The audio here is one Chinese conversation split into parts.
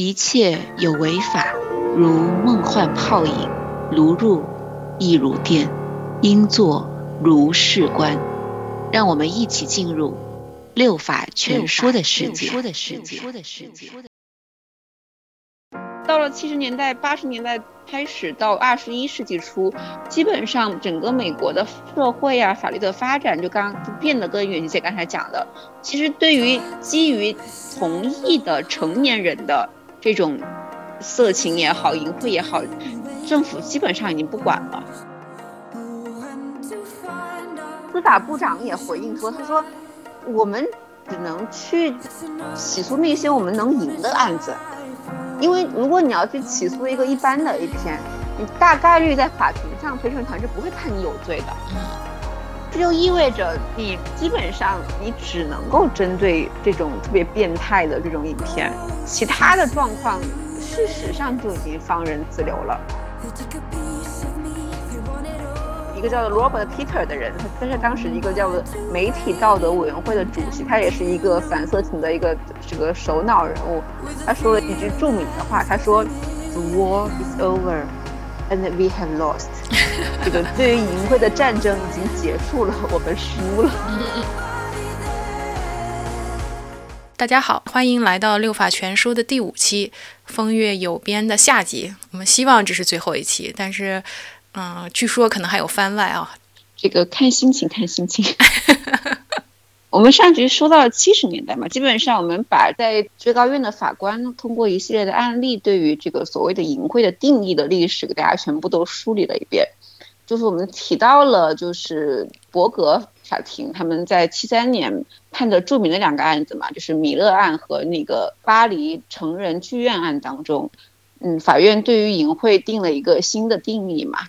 一切有为法，如梦幻泡影，如入亦如电，应作如是观。让我们一起进入六法全说的世界。到了七十年代、八十年代开始到二十一世纪初，基本上整个美国的社会啊、法律的发展，就刚刚变得跟袁姐刚才讲的，其实对于基于同意的成年人的这种色情也好、淫秽也好，政府基本上已经不管了。司法部长也回应说：“他说，我们只能去起诉那些我们能赢的案子，因为如果你要去起诉一个一般的 A 片，你大概率在法庭上陪审团是不会判你有罪的。这就意味着你基本上你只能够针对这种特别变态的这种影片，其他的状况事实上就已经放任自流了。”一个叫做 Robert Peter 的人，他是当时一个叫做媒体道德委员会的主席，他也是一个反色情的一个这个首脑人物。他说了一句著名的话，他说：“The war is over, and we have lost。”这个对于淫秽的战争已经结束了，我们输了。大家好，欢迎来到六法全书的第五期《风月有边》的下集。我们希望这是最后一期，但是。嗯，据说可能还有番外啊，这个看心情，看心情。我们上集说到了七十年代嘛，基本上我们把在最高院的法官通过一系列的案例，对于这个所谓的淫秽的定义的历史，给大家全部都梳理了一遍。就是我们提到了，就是伯格法庭他们在七三年判的著名的两个案子嘛，就是米勒案和那个巴黎成人剧院案当中，嗯，法院对于淫秽定了一个新的定义嘛。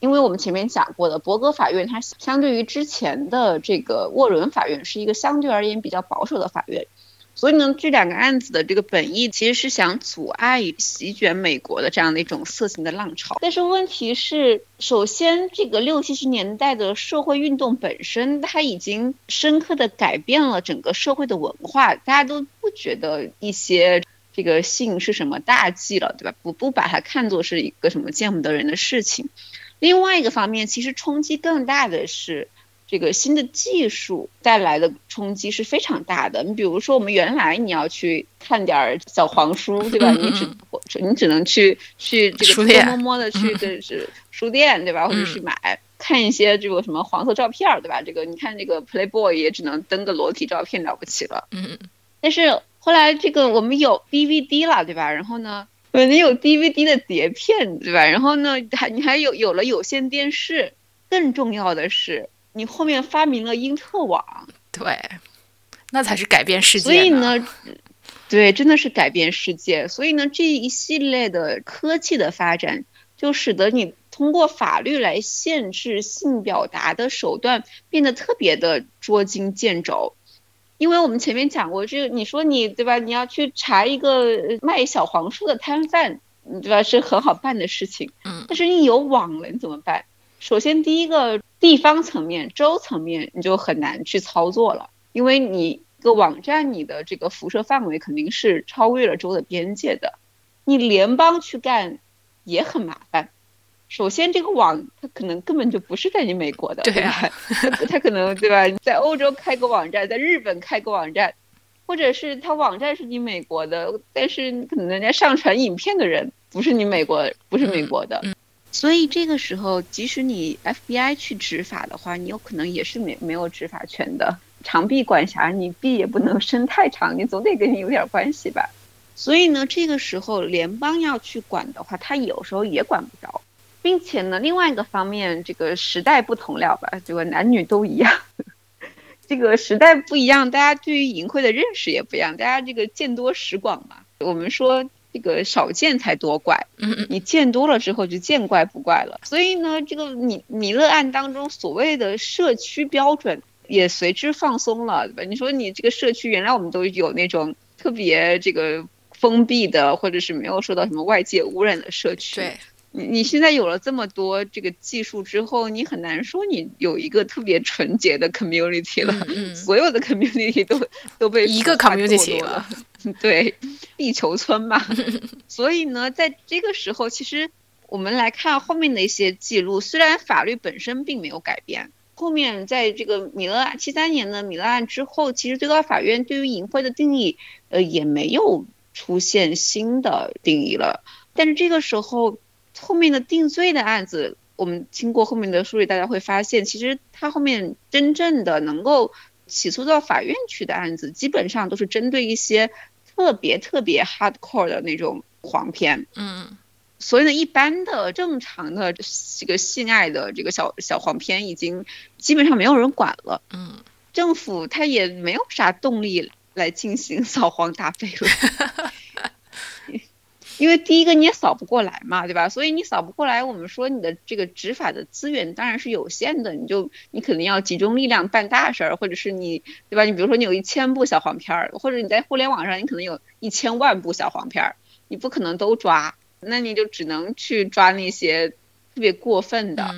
因为我们前面讲过的，伯格法院它相对于之前的这个沃伦法院是一个相对而言比较保守的法院，所以呢，这两个案子的这个本意其实是想阻碍席卷美国的这样的一种色情的浪潮。但是问题是，首先这个六七十年代的社会运动本身，它已经深刻的改变了整个社会的文化，大家都不觉得一些这个性是什么大忌了，对吧？不不把它看作是一个什么见不得人的事情。另外一个方面，其实冲击更大的是这个新的技术带来的冲击是非常大的。你比如说，我们原来你要去看点小黄书，对吧？你只你只能去去这个偷偷摸摸的去的是书店，对吧？或者去买看一些这个什么黄色照片，对吧？这个你看这个 Playboy 也只能登个裸体照片了不起了。嗯。但是后来这个我们有 DVD 了，对吧？然后呢？对，你有 DVD 的碟片，对吧？然后呢，还你还有有了有线电视，更重要的是，你后面发明了因特网，对，那才是改变世界。所以呢，对，真的是改变世界。所以呢，这一系列的科技的发展，就使得你通过法律来限制性表达的手段变得特别的捉襟见肘。因为我们前面讲过，这个你说你对吧？你要去查一个卖小黄书的摊贩，对吧？是很好办的事情。嗯。但是你有网了，你怎么办？首先，第一个地方层面、州层面，你就很难去操作了，因为你一个网站，你的这个辐射范围肯定是超越了州的边界的。你联邦去干也很麻烦。首先，这个网它可能根本就不是在你美国的，对吧？它可能对吧？在欧洲开个网站，在日本开个网站，或者是它网站是你美国的，但是可能人家上传影片的人不是你美国，不是美国的。所以这个时候，即使你 FBI 去执法的话，你有可能也是没没有执法权的。长臂管辖，你臂也不能伸太长，你总得跟你有点关系吧？所以呢，这个时候联邦要去管的话，他有时候也管不着。并且呢，另外一个方面，这个时代不同了吧？这个男女都一样，这个时代不一样，大家对于淫秽的认识也不一样，大家这个见多识广嘛。我们说这个少见才多怪，你见多了之后就见怪不怪了。所以呢，这个米米勒案当中所谓的社区标准也随之放松了，对吧？你说你这个社区原来我们都有那种特别这个封闭的，或者是没有受到什么外界污染的社区。对。你你现在有了这么多这个技术之后，你很难说你有一个特别纯洁的 community 了，所有的 community 都都被一个 community 了，对，地球村嘛。所以呢，在这个时候，其实我们来看后面的一些记录，虽然法律本身并没有改变，后面在这个米勒案七三年的米勒案之后，其实最高法院对于淫秽的定义，呃，也没有出现新的定义了。但是这个时候。后面的定罪的案子，我们经过后面的梳理，大家会发现，其实他后面真正的能够起诉到法院去的案子，基本上都是针对一些特别特别 hardcore 的那种黄片。嗯，所以呢，一般的正常的这个性爱的这个小小黄片，已经基本上没有人管了。嗯，政府他也没有啥动力来进行扫黄打非了。因为第一个你也扫不过来嘛，对吧？所以你扫不过来，我们说你的这个执法的资源当然是有限的，你就你肯定要集中力量办大事儿，或者是你，对吧？你比如说你有一千部小黄片儿，或者你在互联网上你可能有一千万部小黄片儿，你不可能都抓，那你就只能去抓那些特别过分的，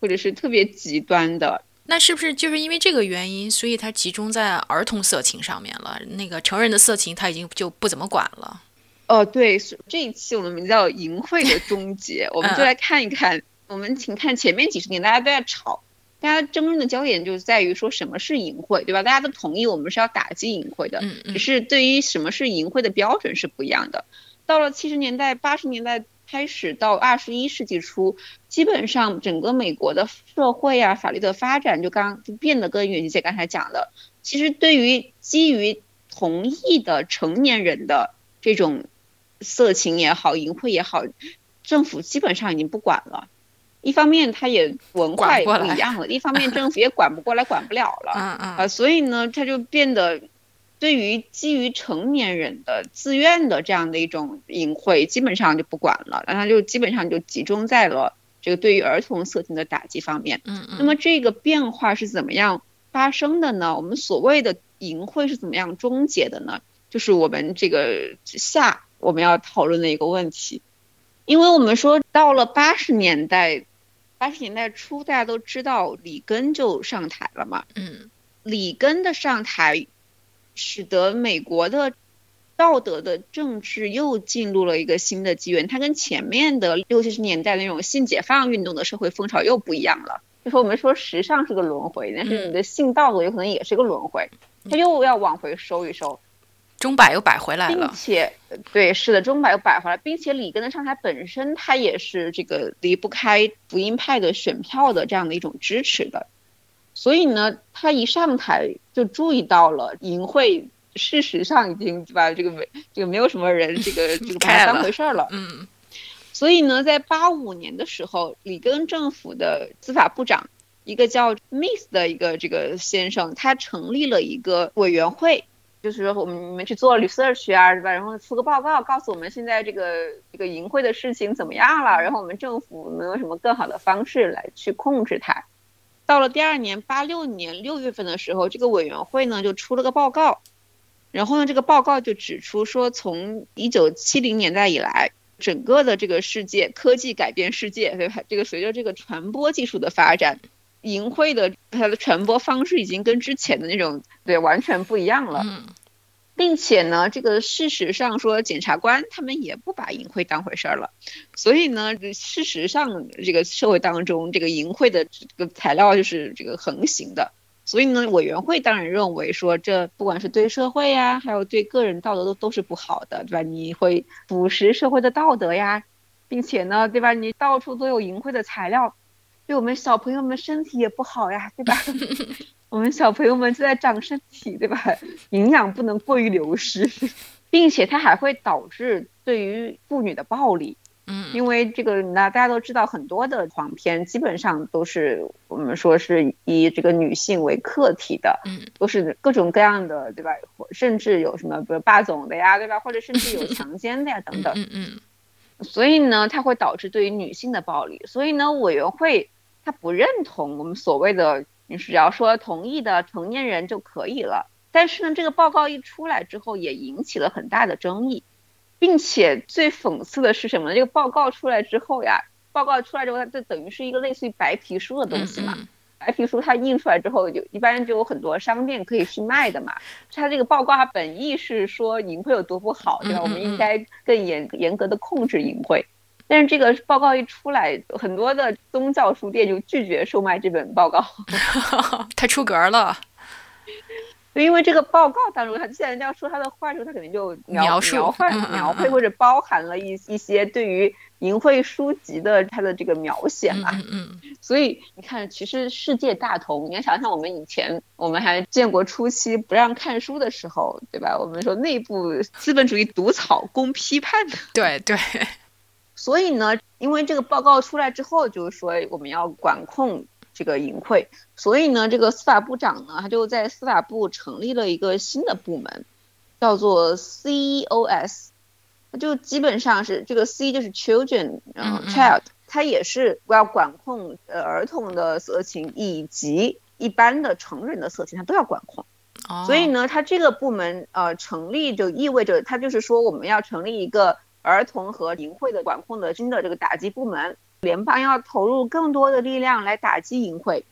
或者是特别极端的。那是不是就是因为这个原因，所以它集中在儿童色情上面了？那个成人的色情他已经就不怎么管了。哦，对，这一期我们名叫“淫秽的终结”，我们就来看一看。我们请看前面几十年，大家都在吵，大家争论的焦点就在于说什么是淫秽，对吧？大家都同意我们是要打击淫秽的，只是对于什么是淫秽的标准是不一样的。到了七十年代、八十年代开始到二十一世纪初，基本上整个美国的社会啊、法律的发展就刚就变得跟袁姐刚才讲的，其实对于基于同意的成年人的这种。色情也好，淫秽也好，政府基本上已经不管了。一方面，它也文化也不一样了；，一方面，政府也管不过来，管不了了。嗯嗯。啊，所以呢，它就变得对于基于成年人的自愿的这样的一种淫秽，基本上就不管了。然后就基本上就集中在了这个对于儿童色情的打击方面。嗯嗯。那么这个变化是怎么样发生的呢？我们所谓的淫秽是怎么样终结的呢？就是我们这个下。我们要讨论的一个问题，因为我们说到了八十年代，八十年代初，大家都知道里根就上台了嘛。嗯。里根的上台，使得美国的道德的政治又进入了一个新的纪元。它跟前面的六七十年代那种性解放运动的社会风潮又不一样了。就是我们说时尚是个轮回，但是你的性道德有可能也是个轮回，它又要往回收一收。钟摆又摆回来了，并且，对，是的，钟摆又摆回来，并且里根的上台本身，他也是这个离不开福音派的选票的这样的一种支持的，所以呢，他一上台就注意到了淫秽，事实上已经把这个没这个没有什么人这个 这个把它当回事儿了，嗯，所以呢，在八五年的时候，里根政府的司法部长一个叫 Miss 的一个这个先生，他成立了一个委员会。就是说，我们你们去做 research 啊，是吧？然后出个报告，告诉我们现在这个这个淫秽的事情怎么样了？然后我们政府能有什么更好的方式来去控制它？到了第二年，八六年六月份的时候，这个委员会呢就出了个报告，然后呢，这个报告就指出说，从一九七零年代以来，整个的这个世界科技改变世界，对吧？这个随着这个传播技术的发展。淫秽的它的传播方式已经跟之前的那种对完全不一样了，并且呢，这个事实上说检察官他们也不把淫秽当回事儿了，所以呢，事实上这个社会当中这个淫秽的这个材料就是这个横行的，所以呢，委员会当然认为说这不管是对社会呀，还有对个人道德都都是不好的，对吧？你会腐蚀社会的道德呀，并且呢，对吧？你到处都有淫秽的材料。对我们小朋友们身体也不好呀，对吧？我们小朋友们正在长身体，对吧？营养不能过于流失，并且它还会导致对于妇女的暴力。嗯，因为这个那大家都知道，很多的黄片基本上都是我们说是以这个女性为客体的，嗯，都是各种各样的，对吧？甚至有什么比如霸总的呀，对吧？或者甚至有强奸的呀，等等。嗯嗯。所以呢，它会导致对于女性的暴力。所以呢，委员会。他不认同我们所谓的，你只要说同意的成年人就可以了。但是呢，这个报告一出来之后，也引起了很大的争议，并且最讽刺的是什么呢？这个报告出来之后呀，报告出来之后，它这等于是一个类似于白皮书的东西嘛。嗯嗯白皮书它印出来之后，就一般就有很多商店可以去卖的嘛。它这个报告它本意是说淫秽有多不好，对吧？我们应该更严严格的控制淫秽。但是这个报告一出来，很多的宗教书店就拒绝售卖这本报告，太出格了。因为这个报告当中，他既然要说他的坏处，他肯定就描描述描绘描绘嗯或者包含了一一些对于淫秽书籍的他的这个描写嗯嘛。嗯嗯，所以你看，其实世界大同，你要想想我们以前，我们还建国初期不让看书的时候，对吧？我们说内部资本主义毒草供批判的。对对，所以呢，因为这个报告出来之后，就是说我们要管控这个淫秽，所以呢，这个司法部长呢，他就在司法部成立了一个新的部门，叫做 COS，它就基本上是这个 C 就是 children，嗯嗯嗯，child，它也是要管控呃儿童的色情以及一般的成人的色情，它都要管控。哦，所以呢，它这个部门呃成立就意味着它就是说我们要成立一个儿童和淫秽的管控的新的这个打击部门，联邦要投入更多的力量来打击淫秽。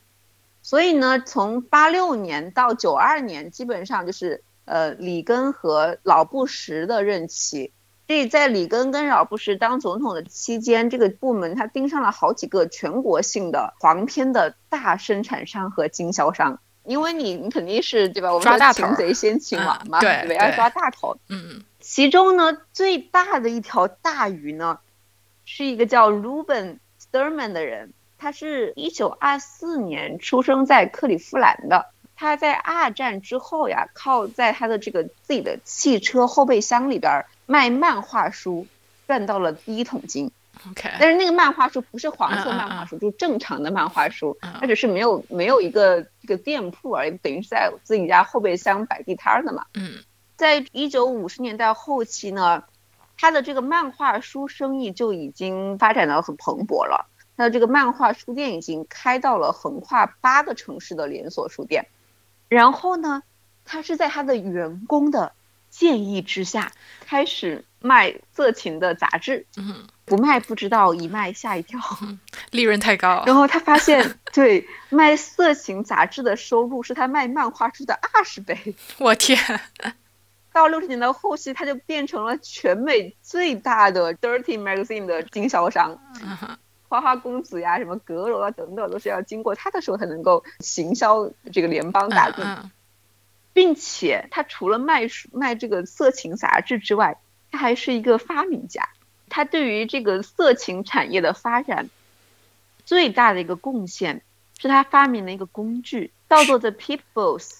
所以呢，从八六年到九二年，基本上就是呃里根和老布什的任期。所以在里根跟老布什当总统的期间，这个部门他盯上了好几个全国性的黄片的大生产商和经销商。因为你你肯定是对吧？我们说抓大头擒贼先擒王嘛，对？要抓大头。嗯嗯其中呢，最大的一条大鱼呢，是一个叫 Ruben Sturman 的人，他是一九二四年出生在克利夫兰的。他在二战之后呀，靠在他的这个自己的汽车后备箱里边儿卖漫画书，赚到了第一桶金。，OK，但是那个漫画书不是黄色漫画书，就正常的漫画书，嗯它只是没有没有一个这个店铺而已，等于是在自己家后备箱摆地摊儿的嘛。嗯在一九五十年代后期呢，他的这个漫画书生意就已经发展到很蓬勃了。他的这个漫画书店已经开到了横跨八个城市的连锁书店。然后呢，他是在他的员工的建议之下，开始卖色情的杂志。嗯，不卖不知道，一卖吓一跳。利润太高。然后他发现，对卖色情杂志的收入是他卖漫画书的二十倍。我天，到六十年代后期，他就变成了全美最大的 dirty magazine 的经销商。嗯花花公子呀，什么阁楼啊等等，都是要经过他的手才能够行销这个联邦大地。嗯并且他除了卖书卖这个色情杂志之外，他还是一个发明家。他对于这个色情产业的发展最大的一个贡献，是他发明了一个工具，叫做 The Peepbox，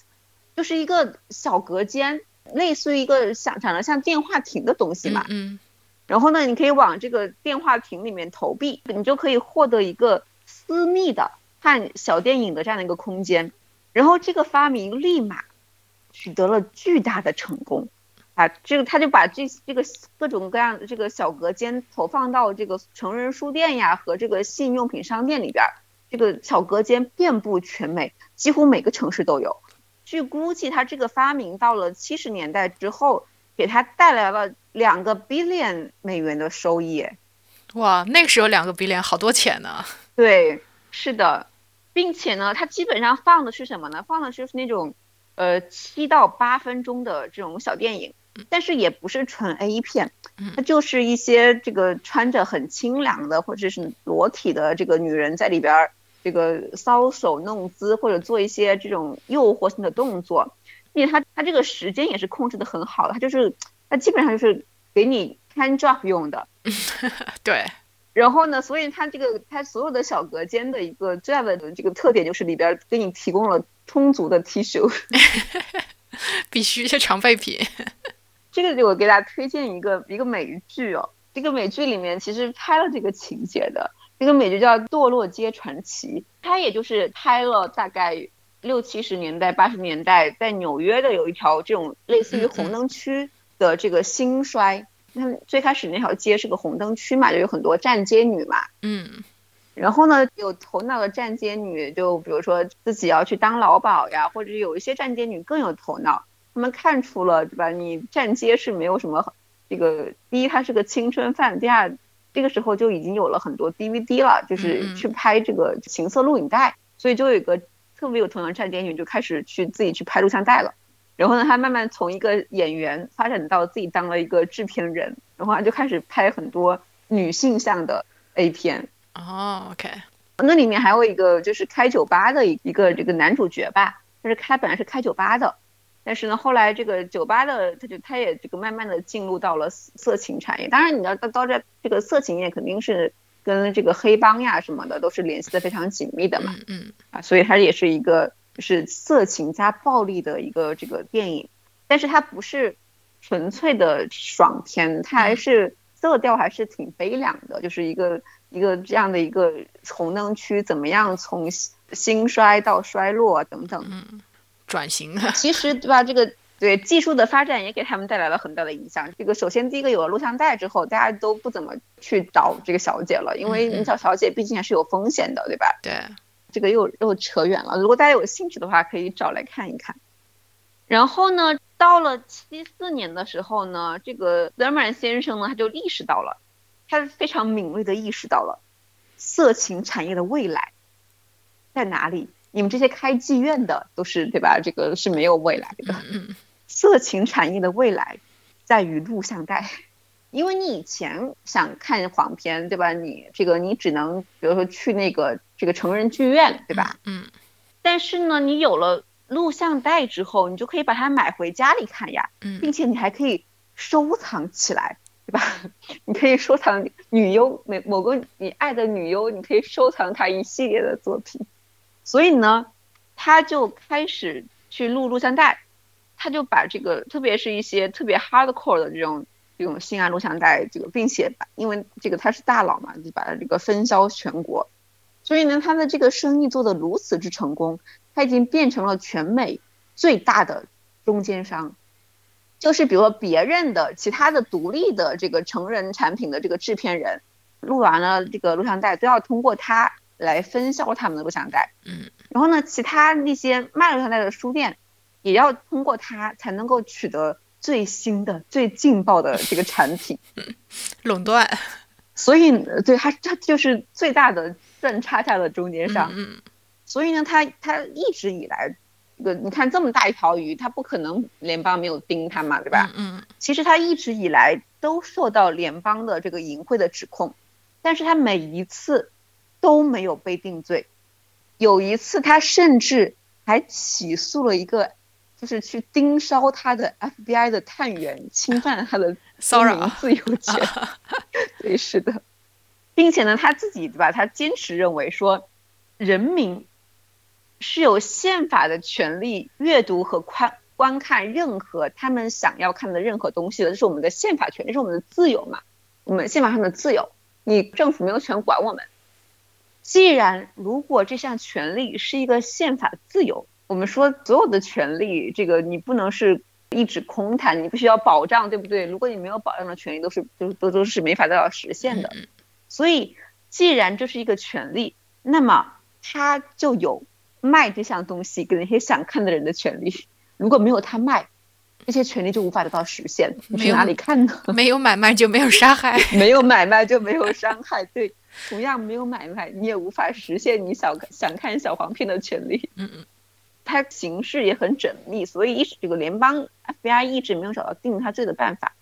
就是一个小隔间，类似于一个像长得像电话亭的东西嘛。嗯然后呢，你可以往这个电话亭里面投币，你就可以获得一个私密的看小电影的这样的一个空间。然后这个发明立马取得了巨大的成功，啊，这个他就把这这个各种各样的这个小隔间投放到这个成人书店呀和这个性用品商店里边儿，这个小隔间遍布全美，几乎每个城市都有。据估计，他这个发明到了七十年代之后，给他带来了两个 billion 美元的收益。哇，那个时候两个 billion 好多钱呢。对，是的，并且呢，它基本上放的是什么呢？放的就是那种，呃，七到八分钟的这种小电影，但是也不是纯 A 片，它就是一些这个穿着很清凉的或者是裸体的这个女人在里边儿这个搔首弄姿或者做一些这种诱惑性的动作，并且他他这个时间也是控制的很好的，他就是他基本上就是给你 hand drop 用的。对，然后呢，所以它这个它所有的小隔间的一个最大的这个特点就是里边给你提供了充足的 T 恤。必须是常备品。这个就我给大家推荐一个一个美剧哦，这个美剧里面其实拍了这个情节的，这个美剧叫《堕落街传奇》，它也就是拍了大概六七十年代、八十年代在纽约的有一条这种类似于红灯区的这个兴衰。那最开始那条街是个红灯区嘛，就有很多站街女嘛，嗯然后呢，有头脑的站街女，就比如说自己要去当劳鸨呀，或者有一些站街女更有头脑，她们看出了，对吧？你站街是没有什么这个，第一它是个青春饭，第二这个时候就已经有了很多 DVD 了，就是去拍这个情色录影带，所以就有一个特别有头脑战电影就开始去自己去拍录像带了。然后呢，他慢慢从一个演员发展到自己当了一个制片人，然后他就开始拍很多女性向的 A 片。哦，OK。那里面还有一个就是开酒吧的一个这个男主角吧，他是开本来是开酒吧的，但是呢，后来这个酒吧的他就他也这个慢慢的进入到了色情产业。当然，你要到到这这个色情业肯定是跟这个黑帮呀什么的都是联系的非常紧密的嘛。嗯。啊，所以它也是一个就是色情加暴力的一个这个电影，但是它不是纯粹的爽片，它还是色调还是挺悲凉的，就是一个。一个这样的一个红灯区，怎么样从兴衰到衰落等等，嗯，转型其实对吧？这个对技术的发展也给他们带来了很大的影响。这个首先第一个有了录像带之后，大家都不怎么去找这个小姐了，因为你找小姐毕竟还是有风险的，对吧？对，这个又又扯远了。如果大家有兴趣的话，可以找来看一看。然后呢，到了七四年的时候呢，这个德尔曼先生呢，他就意识到了。他非常敏锐的意识到了色情产业的未来在哪里。你们这些开妓院的都是对吧？这个是没有未来的。色情产业的未来在于录像带，因为你以前想看黄片对吧？你这个你只能比如说去那个这个成人剧院对吧？嗯。但是呢，你有了录像带之后，你就可以把它买回家里看呀，并且你还可以收藏起来。对吧？你可以收藏女优，某某个你爱的女优，你可以收藏她一系列的作品。所以呢，他就开始去录录像带，他就把这个，特别是一些特别 hardcore 的这种这种性爱录像带，这个并且把，因为这个他是大佬嘛，就把它这个分销全国。所以呢，他的这个生意做得如此之成功，他已经变成了全美最大的中间商。就是比如说别人的其他的独立的这个成人产品的这个制片人，录完了这个录像带都要通过他来分销他们的录像带，嗯，然后呢，其他那些卖录像带的书店也要通过它才能够取得最新的、最劲爆的这个产品，垄断。所以，对它它就是最大的赚差价的中间商。嗯，所以呢，它它一直以来。这个你看这么大一条鱼，它不可能联邦没有盯它嘛，对吧？嗯。其实它一直以来都受到联邦的这个淫秽的指控，但是它每一次都没有被定罪。有一次他甚至还起诉了一个，就是去盯梢他的 FBI 的探员，侵犯他的 骚扰自由权。对，是的，并且呢，他自己对吧？他坚持认为说，人民。是有宪法的权利阅读和观观看任何他们想要看的任何东西的，这是我们的宪法权，这是我们的自由嘛？我们宪法上的自由，你政府没有权管我们。既然如果这项权利是一个宪法自由，我们说所有的权利，这个你不能是一纸空谈，你必须要保障，对不对？如果你没有保障的权利，都是都都都是没法得到实现的。所以，既然这是一个权利，那么他就有。卖这项东西给那些想看的人的权利，如果没有他卖，这些权利就无法得到实现。你去哪里看呢？没有买卖就没有杀害，没有买卖就没有伤害。对，同样没有买卖，你也无法实现你想想看小黄片的权利。嗯嗯，它形式也很缜密，所以一直这个联邦 FBI 一直没有找到定他罪的办法。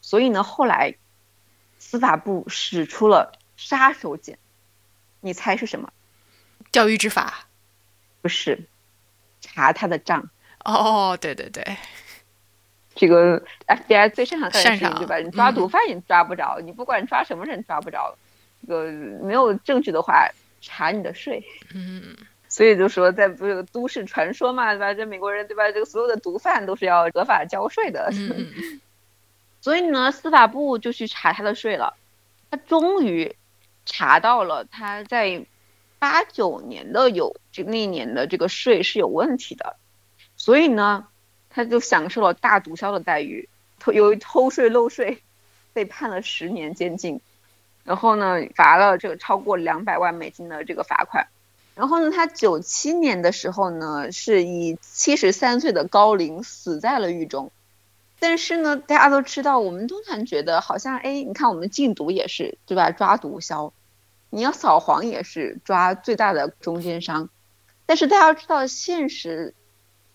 所以呢，后来司法部使出了杀手锏，你猜是什么？教育执法。不是，查他的账。哦，对对对，这个 FBI 最擅长干的事情，对吧？你抓毒贩也抓不着，你不管抓什么人抓不着。这个没有证据的话，查你的税。嗯。所以就说，在不是都市传说嘛，对吧？这美国人对吧？这个所有的毒贩都是要合法交税的。嗯。所以呢，司法部就去查他的税了。他终于查到了他在。八九年的有这那年的这个税是有问题的，所以呢，他就享受了大毒枭的待遇，偷由于偷税漏税，被判了十年监禁，然后呢，罚了这个超过两百万美金的这个罚款，然后呢，他九七年的时候呢，是以七十三岁的高龄死在了狱中，但是呢，大家都知道，我们通常觉得好像，哎，你看我们禁毒也是，对吧？抓毒枭，你要扫黄也是抓最大的中间商。但是大家知道，现实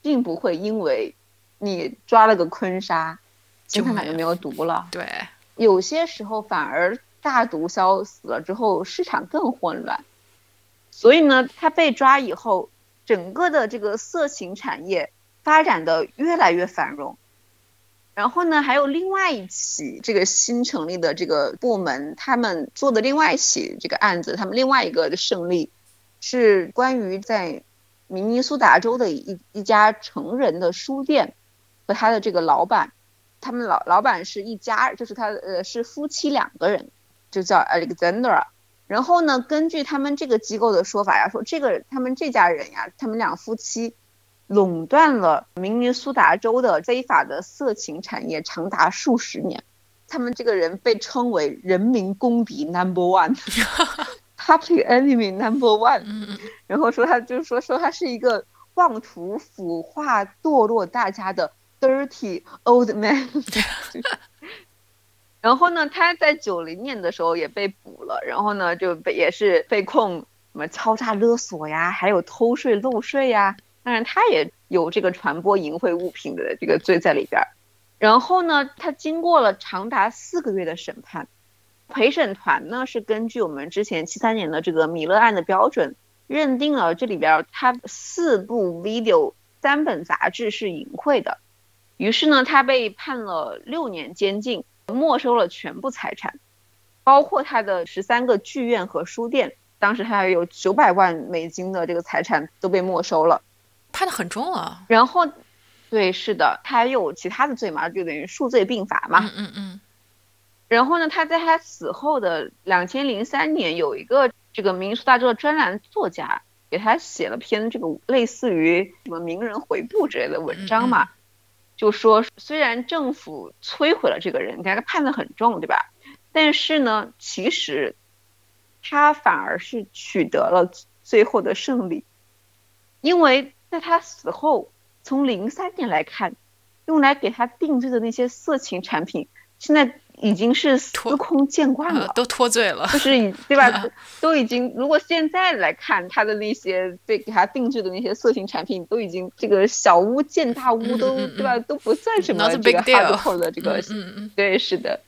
并不会因为你抓了个坤沙，就他就没有毒了。对，有些时候反而大毒枭死了之后，市场更混乱。所以呢，他被抓以后，整个的这个色情产业发展的越来越繁荣。然后呢，还有另外一起这个新成立的这个部门，他们做的另外一起这个案子，他们另外一个的胜利，是关于在明尼苏达州的一一家成人的书店和他的这个老板，他们老老板是一家，就是他呃是夫妻两个人，就叫 Alexandra。然后呢，根据他们这个机构的说法呀，说这个他们这家人呀，他们两夫妻。垄断了明尼苏达州的非法的色情产业长达数十年，他们这个人被称为人民公敌 Number One，Public Enemy Number One。然后说他就是说说他是一个妄图腐化堕落大家的 Dirty Old Man。然后呢，他在九零年的时候也被捕了，然后呢就被也是被控什么敲诈勒索呀，还有偷税漏税呀。当然，他也有这个传播淫秽物品的这个罪在里边儿。然后呢，他经过了长达四个月的审判，陪审团呢是根据我们之前七三年的这个米勒案的标准，认定了这里边他四部 video、三本杂志是淫秽的。于是呢，他被判了六年监禁，没收了全部财产，包括他的十三个剧院和书店，当时他有九百万美金的这个财产都被没收了。判的很重啊，然后，对，是的，他还有其他的罪嘛，就等于数罪并罚嘛。嗯嗯嗯。然后呢，他在他死后的两千零三年，有一个这个民俗大众的专栏作家给他写了篇这个类似于什么名人回顾之类的文章嘛，就说虽然政府摧毁了这个人，你看他判的很重，对吧？但是呢，其实他反而是取得了最后的胜利，因为。在他死后，从零三年来看，用来给他定罪的那些色情产品，现在已经是司空见惯了，都脱罪了，就是已对吧？都已经，如果现在来看他的那些被给他定制的那些色情产品，都已经这个小巫见大巫，都对吧？都不算什么这个 hardcore 的这个，嗯嗯，对，是的。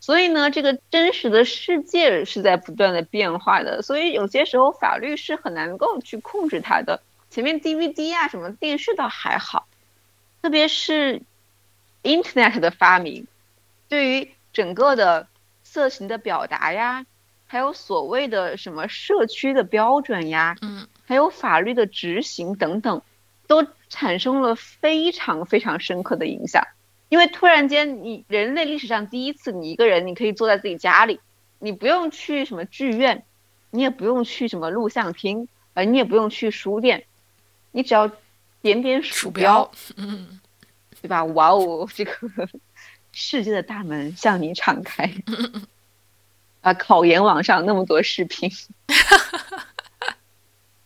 所以呢，这个真实的世界是在不断的变化的，所以有些时候法律是很难够去控制它的。前面 DVD 啊，什么电视倒还好，特别是 Internet 的发明，对于整个的色情的表达呀，还有所谓的什么社区的标准呀，嗯，还有法律的执行等等，都产生了非常非常深刻的影响。因为突然间，你人类历史上第一次，你一个人你可以坐在自己家里，你不用去什么剧院，你也不用去什么录像厅，呃，你也不用去书店。你只要点点鼠标，嗯，对吧？哇哦，这个世界的大门向你敞开。啊，考研网上那么多视频，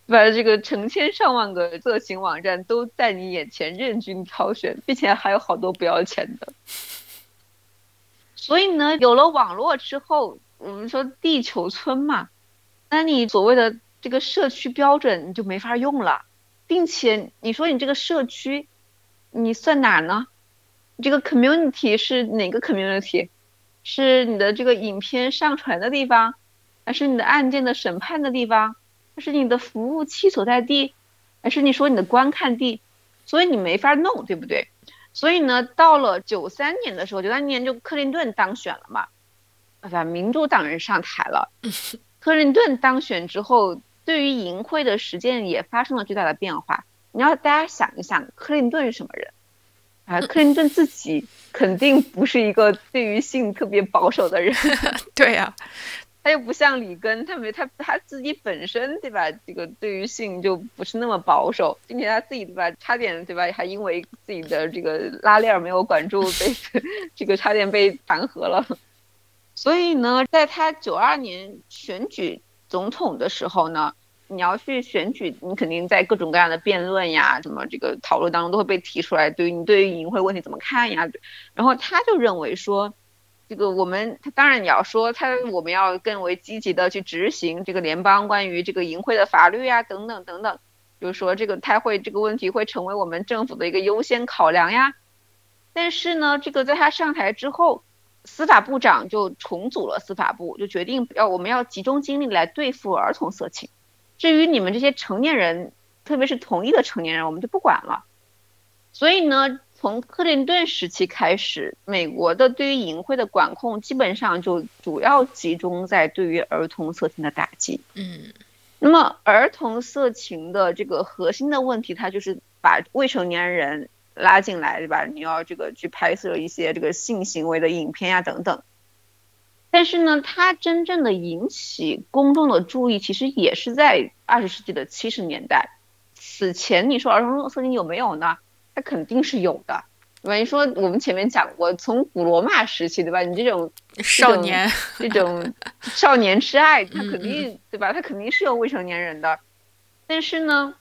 把这个成千上万个色情网站都在你眼前任君挑选，并且还有好多不要钱的。所以呢，有了网络之后，我们说地球村嘛，那你所谓的这个社区标准你就没法用了。并且你说你这个社区，你算哪呢？这个 community 是哪个 community？是你的这个影片上传的地方，还是你的案件的审判的地方，还是你的服务器所在地，还是你说你的观看地？所以你没法弄，对不对？所以呢，到了九三年的时候，九三年就克林顿当选了嘛，啊，民主党人上台了，克林顿当选之后。对于淫秽的实践也发生了巨大的变化。你要大家想一想，克林顿是什么人？啊，克林顿自己肯定不是一个对于性特别保守的人。对呀，他又不像里根，他没他他自己本身对吧？这个对于性就不是那么保守，并且他自己对吧？差点对吧？还因为自己的这个拉链没有管住，被 这个差点被弹劾了。所以呢，在他九二年选举。总统的时候呢，你要去选举，你肯定在各种各样的辩论呀，什么这个讨论当中都会被提出来，对于你对于淫秽问题怎么看呀？然后他就认为说，这个我们他当然你要说他我们要更为积极的去执行这个联邦关于这个淫秽的法律呀，等等等等，就是说这个他会这个问题会成为我们政府的一个优先考量呀。但是呢，这个在他上台之后。司法部长就重组了司法部，就决定要我们要集中精力来对付儿童色情。至于你们这些成年人，特别是同一个成年人，我们就不管了。所以呢，从克林顿时期开始，美国的对于淫秽的管控基本上就主要集中在对于儿童色情的打击。嗯，那么儿童色情的这个核心的问题，它就是把未成年人。拉进来对吧？你要这个去拍摄一些这个性行为的影片呀等等。但是呢，它真正的引起公众的注意，其实也是在二十世纪的七十年代。此前你说儿童色情有没有呢？它肯定是有的，对吧？你说我们前面讲过，从古罗马时期对吧？你这种少年这种 少年之爱，它肯定对吧？它肯定是有未成年人的。但是呢？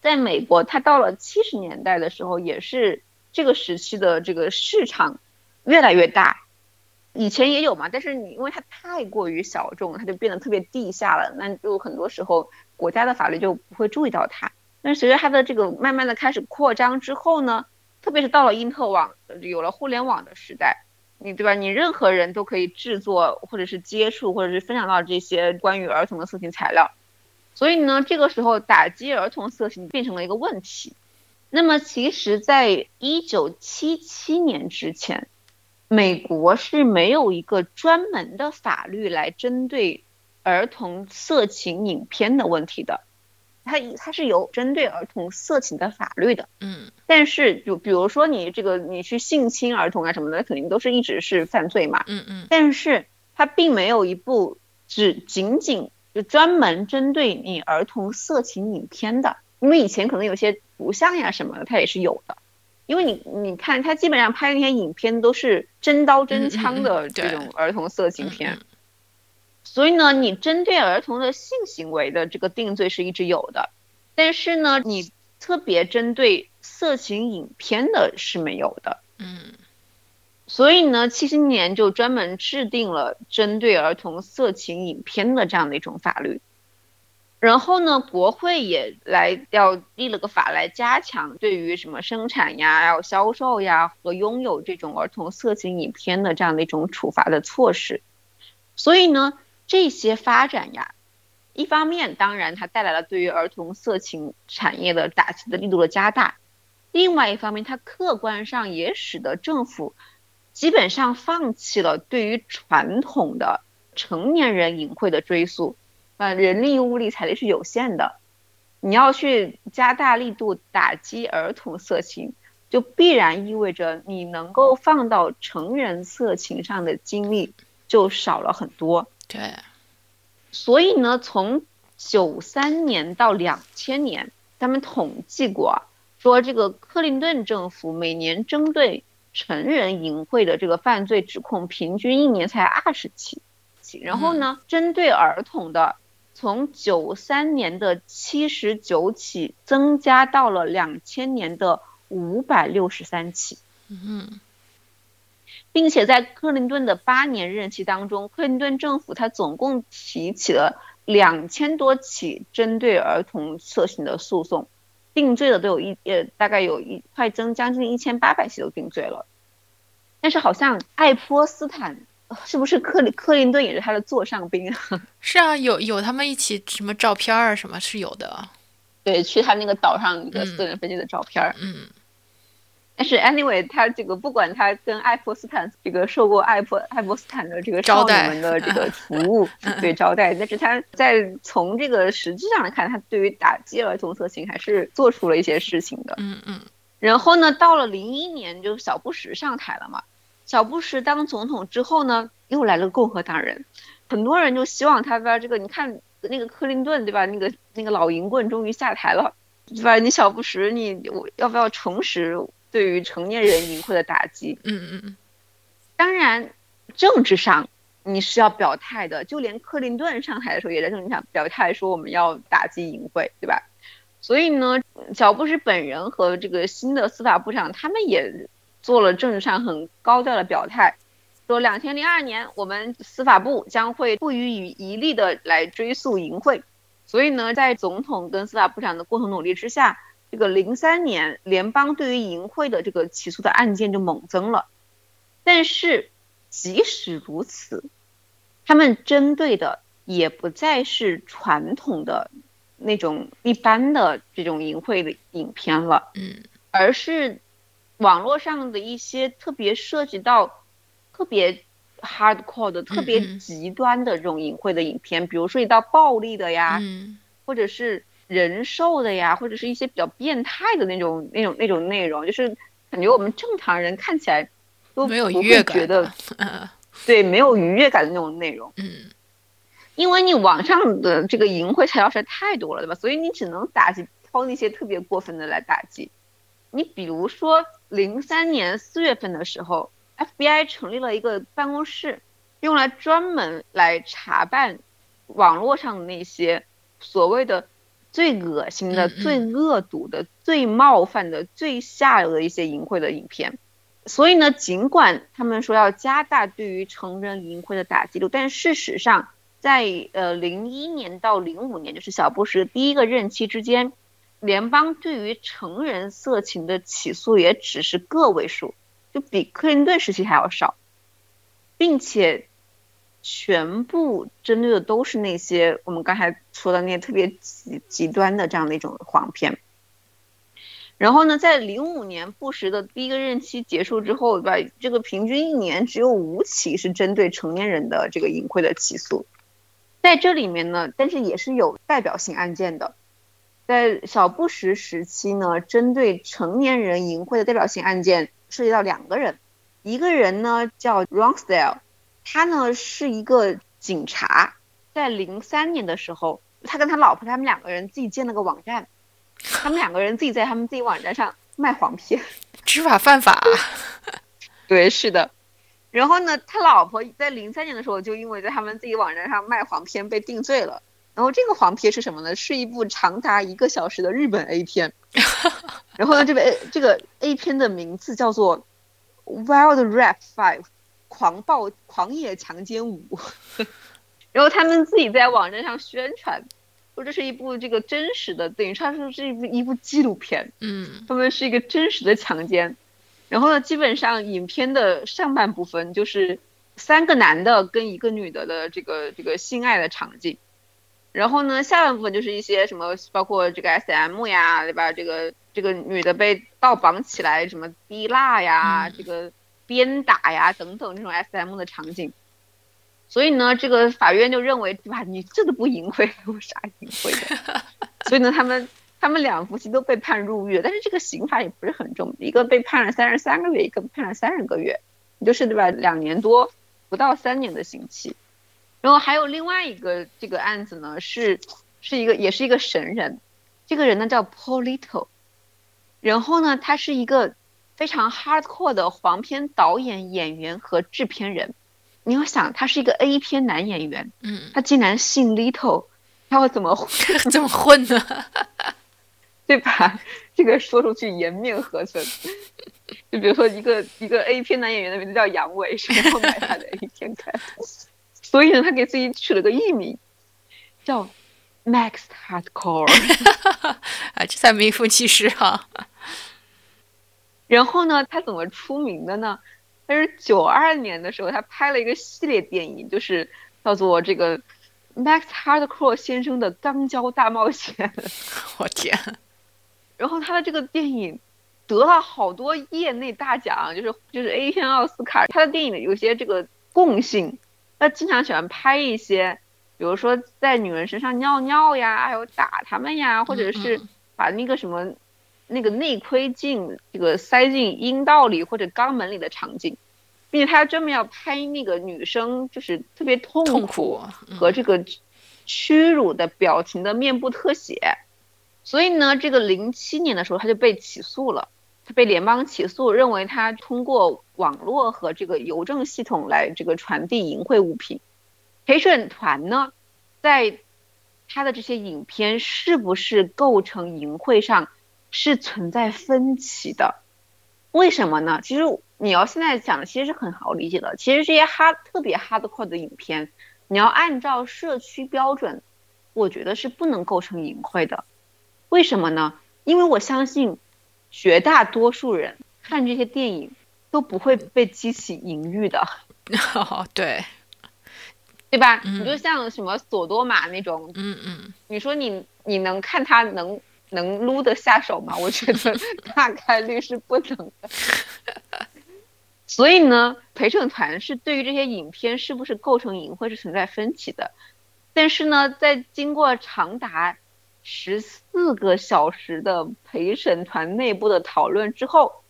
在美国，它到了七十年代的时候，也是这个时期的这个市场越来越大。以前也有嘛，但是你因为它太过于小众，它就变得特别地下了。那就很多时候国家的法律就不会注意到它。但是随着它的这个慢慢的开始扩张之后呢，特别是到了因特网，有了互联网的时代，你对吧？你任何人都可以制作或者是接触或者是分享到这些关于儿童的色情材料。所以呢，这个时候打击儿童色情变成了一个问题。那么，其实，在一九七七年之前，美国是没有一个专门的法律来针对儿童色情影片的问题的。它它是有针对儿童色情的法律的。嗯。但是，就比如说你这个你去性侵儿童啊什么的，肯定都是一直是犯罪嘛。嗯嗯。但是它并没有一部只仅仅。就专门针对你儿童色情影片的，因为以前可能有些图像呀什么的，它也是有的。因为你你看，他基本上拍那些影片都是真刀真枪的这种儿童色情片，所以呢，你针对儿童的性行为的这个定罪是一直有的，但是呢，你特别针对色情影片的是没有的。嗯。所以呢，七十年就专门制定了针对儿童色情影片的这样的一种法律。然后呢，国会也来要立了个法来加强对于什么生产呀、要销售呀和拥有这种儿童色情影片的这样的一种处罚的措施。所以呢，这些发展呀，一方面当然它带来了对于儿童色情产业的打击的力度的加大，另外一方面它客观上也使得政府。基本上放弃了对于传统的成年人淫秽的追溯，啊，人力物力财力是有限的，你要去加大力度打击儿童色情，就必然意味着你能够放到成人色情上的精力就少了很多。对，所以呢，从九三年到两千年，他们统计过，说这个克林顿政府每年针对成人淫秽的这个犯罪指控，平均一年才二十起，然后呢，针对儿童的，从九三年的七十九起，增加到了两千年的五百六十三起。嗯，并且在克林顿的八年任期当中，克林顿政府他总共提起了两千多起针对儿童色情的诉讼。定罪的都有一呃，大概有一快增将近一千八百起都定罪了，但是好像爱泼斯坦是不是克林克林顿也是他的座上宾啊？是啊，有有他们一起什么照片儿什么是有的，对，去他那个岛上一个私人飞机的照片儿，嗯。但是 anyway，他这个不管他跟爱泼斯坦这个受过爱泼爱泼斯坦的这个招待们的这个 服务对招待，但是他在从这个实质上来看，他对于打击儿童色情还是做出了一些事情的。嗯嗯。然后呢，到了零一年，就小布什上台了嘛。小布什当总统之后呢，又来了共和党人，很多人就希望他把这个，你看那个克林顿对吧？那个那个老淫棍终于下台了，对吧？你小布什，你我要不要重拾？对于成年人淫秽的打击，嗯嗯嗯，当然，政治上你是要表态的。就连克林顿上台的时候也在政治上表态说我们要打击淫秽，对吧？所以呢，小布什本人和这个新的司法部长他们也做了政治上很高调的表态，说两千零二年我们司法部将会不遗余力的来追诉淫秽。所以呢，在总统跟司法部长的共同努力之下，这个零三年联邦对于淫秽的这个起诉的案件就猛增了。但是即使如此，他们针对的也不再是传统的那种一般的这种淫秽的影片了，嗯，而是网络上的一些特别涉及到特别。hardcore 的特别极端的这种淫秽的影片，比如说一到暴力的呀，或者是人兽的呀，或者是一些比较变态的那种、那种、那种内容，就是感觉我们正常人看起来都没有愉悦感的，对，没有愉悦感的那种内容。嗯，因为你网上的这个淫秽材料实在太多了，对吧？所以你只能打击挑那些特别过分的来打击。你比如说零三年四月份的时候。FBI 成立了一个办公室，用来专门来查办网络上的那些所谓的最恶心的、最恶毒的、最冒犯的、最下流的一些淫秽的影片。所以呢，尽管他们说要加大对于成人淫秽的打击力，但事实上，在呃零一年到零五年，就是小布什第一个任期之间，联邦对于成人色情的起诉也只是个位数。就比克林顿时期还要少，并且全部针对的都是那些我们刚才说的那些特别极极端的这样的一种黄片。然后呢，在零五年布什的第一个任期结束之后，对吧？这个平均一年只有五起是针对成年人的这个淫秽的起诉，在这里面呢，但是也是有代表性案件的。在小布什时期呢，针对成年人淫秽的代表性案件。涉及到两个人，一个人呢叫 Ronstell，他呢是一个警察，在零三年的时候，他跟他老婆他们两个人自己建了个网站，他们两个人自己在他们自己网站上卖黄片，知法犯法。对，是的。然后呢，他老婆在零三年的时候就因为在他们自己网站上卖黄片被定罪了。然后这个黄片是什么呢？是一部长达一个小时的日本 A 片。然后呢，这个 A 这个 A 片的名字叫做《Wild Rap Five》，狂暴狂野强奸五。然后他们自己在网站上宣传，说这是一部这个真实的，等于说是是一部一部纪录片。嗯。他们是一个真实的强奸。然后呢，基本上影片的上半部分就是三个男的跟一个女的的这个这个性爱的场景。然后呢，下半部分就是一些什么，包括这个 S M 呀，对吧？这个这个女的被倒绑起来，什么滴蜡呀，这个鞭打呀等等这种 S M 的场景。所以呢，这个法院就认为，对吧？你这都不淫秽，有啥淫秽的？所以呢，他们他们两夫妻都被判入狱，但是这个刑罚也不是很重，一个被判了三十三个月，一个判了三十个月，就是对吧？两年多，不到三年的刑期。然后还有另外一个这个案子呢，是是一个也是一个神人，这个人呢叫 Paul Little，然后呢他是一个非常 hardcore 的黄片导演、演员和制片人。你要想他是一个 A 片男演员，嗯，他竟然姓 Little，他要怎么 怎么混呢？对吧？这个说出去颜面何存？就比如说一个一个 A 片男演员的名字叫杨伟，谁要买他的 A 片看？所以呢，他给自己取了个艺名，叫 Max Hardcore，啊，这才名副其实哈。然后呢，他怎么出名的呢？他是九二年的时候，他拍了一个系列电影，就是叫做这个 Max Hardcore 先生的钢胶大冒险。我天！然后他的这个电影得了好多业内大奖，就是就是 A 片奥斯卡。他的电影有些这个共性。他经常喜欢拍一些，比如说在女人身上尿尿呀，还有打他们呀，或者是把那个什么那个内窥镜这个塞进阴道里或者肛门里的场景，并且他专门要拍那个女生就是特别痛苦和这个屈辱的表情的面部特写，所以呢，这个零七年的时候他就被起诉了，他被联邦起诉，认为他通过网络和这个邮政系统来这个传递淫秽物品。陪审团呢，在他的这些影片是不是构成淫秽上是存在分歧的？为什么呢？其实你要现在讲，其实是很好理解的。其实这些哈特别 hardcore 的影片，你要按照社区标准，我觉得是不能构成淫秽的。为什么呢？因为我相信绝大多数人看这些电影都不会被激起淫欲的。哦，对。对吧？你就像什么索多玛那种，嗯嗯，你说你你能看他能能撸得下手吗？我觉得 大概率是不能的。所以呢，陪审团是对于这些影片是不是构成淫秽是存在分歧的。但是呢，在经过长达十四个小时的陪审团内部的讨论之后，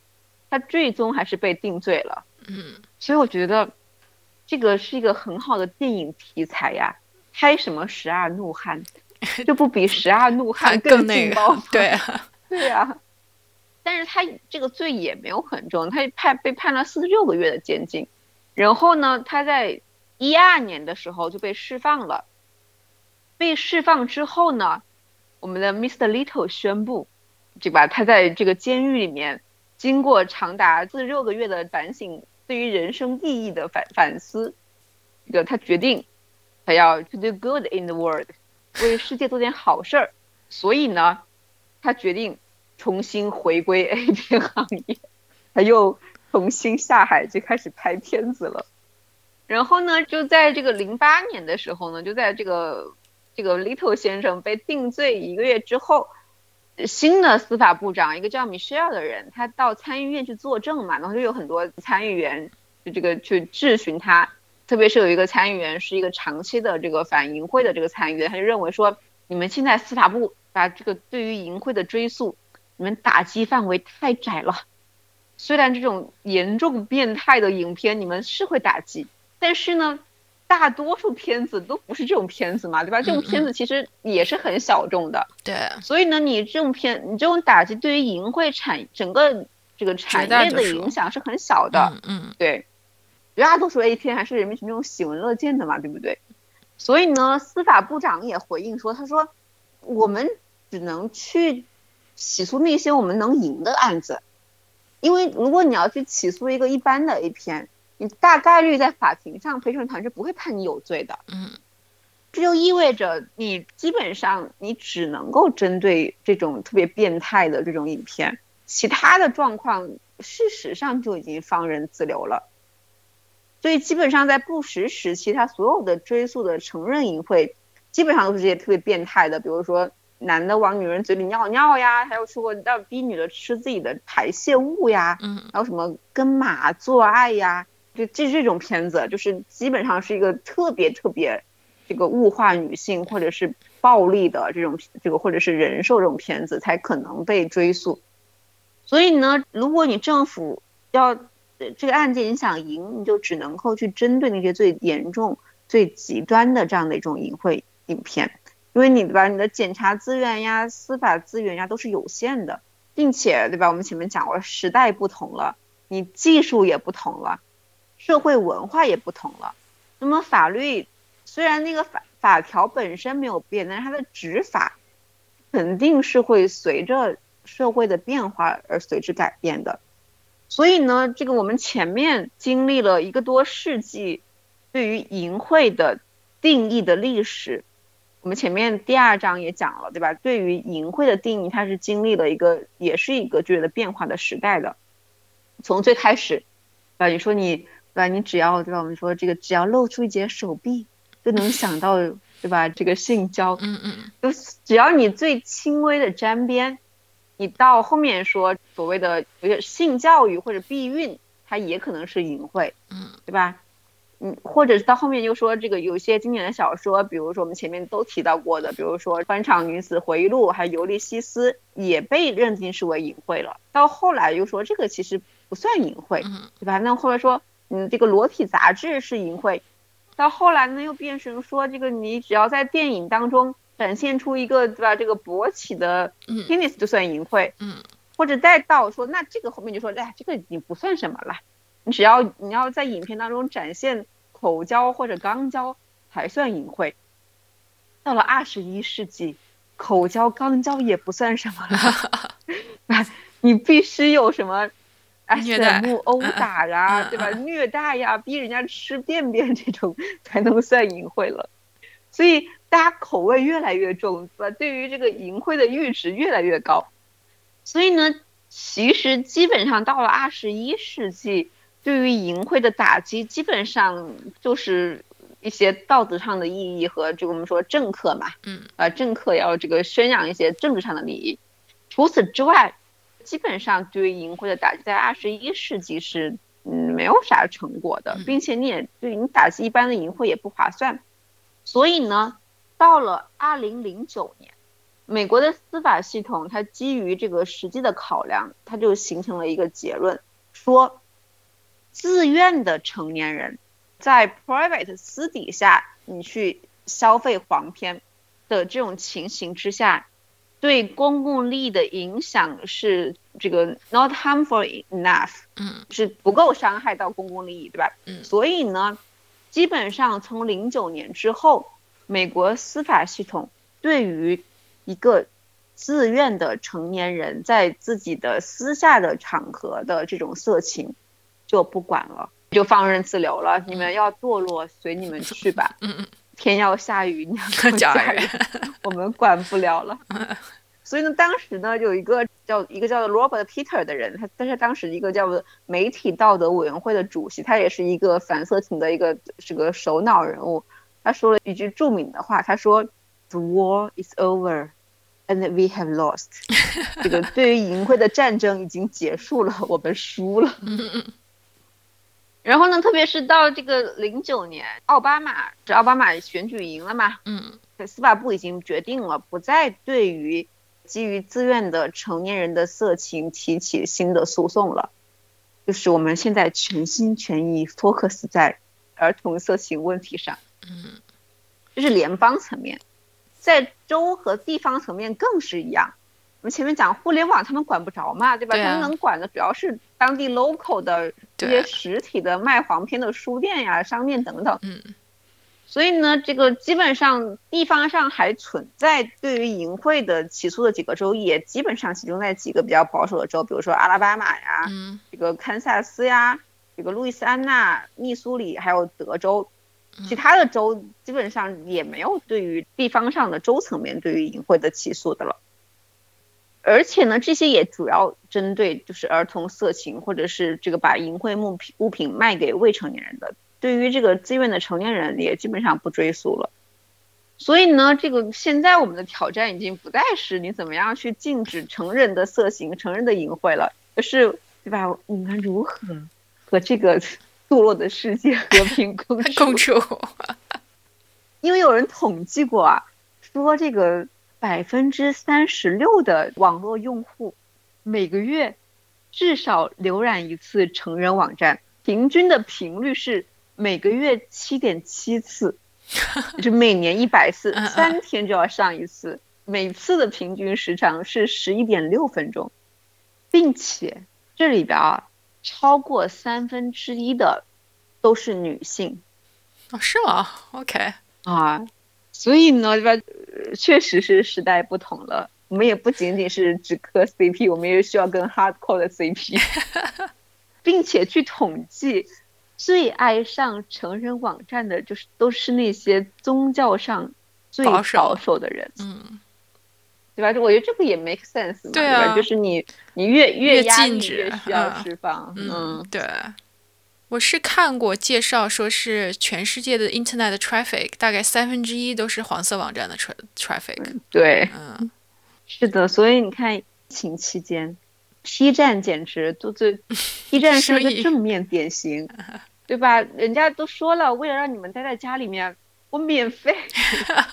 他最终还是被定罪了。嗯，所以我觉得。这个是一个很好的电影题材呀，拍什么十二怒汉，这不比十二怒 汉更劲爆吗？对对啊，但是他这个罪也没有很重，他判被判了四十六个月的监禁，然后呢，他在一二年的时候就被释放了。被释放之后呢，我们的 Mr. Little 宣布，对吧？他在这个监狱里面经过长达四六个月的反省。对于人生意义的反反思，这个他决定，他要 to do good in the world，为世界做点好事儿，所以呢，他决定重新回归 A 片行业，他又重新下海就开始拍片子了。然后呢，就在这个零八年的时候呢，就在这个这个 Little 先生被定罪一个月之后。新的司法部长，一个叫 Michelle 的人，他到参议院去作证嘛，然后就有很多参议员就这个去质询他，特别是有一个参议员是一个长期的这个反淫秽的这个参议员，他就认为说，你们现在司法部把这个对于淫秽的追诉，你们打击范围太窄了。虽然这种严重变态的影片你们是会打击，但是呢。大多数片子都不是这种片子嘛，对吧？这种片子其实也是很小众的。对。所以呢，你这种片，你这种打击对于淫秽产整个这个产业的影响是很小的。嗯。对。绝大多数 A 片还是人民群众喜闻乐见的嘛，对不对？所以呢，司法部长也回应说：“他说，我们只能去起诉那些我们能赢的案子，因为如果你要去起诉一个一般的 A 片。”你大概率在法庭上，陪审团是不会判你有罪的。嗯，这就意味着你基本上你只能够针对这种特别变态的这种影片，其他的状况事实上就已经放任自流了。所以基本上在不实时期，他所有的追诉的承认淫秽，基本上都是这些特别变态的，比如说男的往女人嘴里尿尿呀，还有说过要逼女的吃自己的排泄物呀，嗯，还有什么跟马做爱呀。就这这种片子，就是基本上是一个特别特别这个物化女性或者是暴力的这种这个或者是人兽这种片子才可能被追诉。所以呢，如果你政府要这个案件你想赢，你就只能够去针对那些最严重、最极端的这样的一种淫秽影片，因为你把，你的检察资源呀、司法资源呀都是有限的，并且对吧，我们前面讲过，时代不同了，你技术也不同了。社会文化也不同了，那么法律虽然那个法法条本身没有变，但是它的执法肯定是会随着社会的变化而随之改变的。所以呢，这个我们前面经历了一个多世纪对于淫秽的定义的历史，我们前面第二章也讲了，对吧？对于淫秽的定义，它是经历了一个也是一个剧烈的变化的时代的。从最开始，啊，你说你。对吧？你只要对吧？我们说这个只要露出一截手臂，就能想到对吧？这个性交，嗯嗯，就只要你最轻微的沾边，你到后面说所谓的有些性教育或者避孕，它也可能是淫秽，嗯，对吧？嗯，或者是到后面又说这个有些经典的小说，比如说我们前面都提到过的，比如说《官场女子回忆录》还有《尤利西斯》，也被认定是为淫秽了。到后来又说这个其实不算淫秽，对吧？那后来说。嗯，这个裸体杂志是淫秽，到后来呢又变成说这个你只要在电影当中展现出一个对吧这个勃起的 penis 就算淫秽，嗯，或者再到说，那这个后面就说，哎，这个已经不算什么了，你只要你要在影片当中展现口交或者肛交才算淫秽。到了二十一世纪，口交、肛交也不算什么了 你必须有什么 SM 殴打呀，对吧？虐待呀，逼人家吃便便 这种才能算淫秽了。所以大家口味越来越重，对吧？对于这个淫秽的阈值越来越高。所以呢，其实基本上到了二十一世纪，对于淫秽的打击，基本上就是一些道德上的意义和就我们说政客嘛，嗯，啊，政客要这个宣扬一些政治上的利益。除此之外，基本上对于淫秽的打击，在二十一世纪是嗯没有啥成果的，并且你也对你打击一般的淫秽也不划算。所以呢，到了二零零九年。美国的司法系统，它基于这个实际的考量，它就形成了一个结论，说自愿的成年人在 private 私底下你去消费黄片的这种情形之下，对公共利益的影响是这个 not harmful enough，嗯，是不够伤害到公共利益，对吧？嗯，所以呢，基本上从零九年之后，美国司法系统对于一个自愿的成年人在自己的私下的场合的这种色情就不管了，就放任自流了。你们要堕落，随你们去吧。嗯嗯。天要下雨，你要 嫁人，我们管不了了。所以呢，当时呢，有一个叫一个叫做 Robert Peter 的人，他但是当时一个叫做媒体道德委员会的主席，他也是一个反色情的一个这个首脑人物。他说了一句著名的话，他说：“The war is over。” And we have lost，这个对于淫秽的战争已经结束了，我们输了。然后呢，特别是到这个零九年，奥巴马是奥巴马选举赢了嘛？嗯，司法部已经决定了，不再对于基于自愿的成年人的色情提起新的诉讼了，就是我们现在全心全意 focus 在儿童色情问题上。嗯，这是联邦层面。在州和地方层面更是一样。我们前面讲互联网，他们管不着嘛，对吧？他们能管的主要是当地 local 的这些实体的卖黄片的书店呀、商店等等。嗯。所以呢，这个基本上地方上还存在对于淫秽的起诉的几个州，也基本上集中在几个比较保守的州，比如说阿拉巴马呀，这个堪萨斯呀，这个路易斯安那、密苏里，还有德州。其他的州基本上也没有对于地方上的州层面对于淫秽的起诉的了，而且呢，这些也主要针对就是儿童色情或者是这个把淫秽物品物品卖给未成年人的，对于这个自愿的成年人也基本上不追溯了。所以呢，这个现在我们的挑战已经不再是你怎么样去禁止成人的色情、成人的淫秽了，而是对吧？我们如何和这个？堕落的世界和平共处。共处，因为有人统计过啊，说这个百分之三十六的网络用户每个月至少浏览一次成人网站，平均的频率是每个月七点七次，就每年一百次，三天就要上一次，每次的平均时长是十一点六分钟，并且这里边啊。超过三分之一的都是女性，哦，是吗？OK 啊，所以呢，对吧？确实是时代不同了。我们也不仅仅是只磕 CP，我们也需要跟 hardcore 的 CP，并且去统计最爱上成人网站的，就是都是那些宗教上最保守的人。嗯。对吧？我觉得这个也 make sense 嘛，对吧？就是你你越越压抑，越需要释放。嗯，对。我是看过介绍，说是全世界的 Internet traffic 大概三分之一都是黄色网站的 traffic。对，嗯，是的。所以你看，疫情期间，P 站简直都最，P 站是一个正面典型，对吧？人家都说了，为了让你们待在家里面，我免费，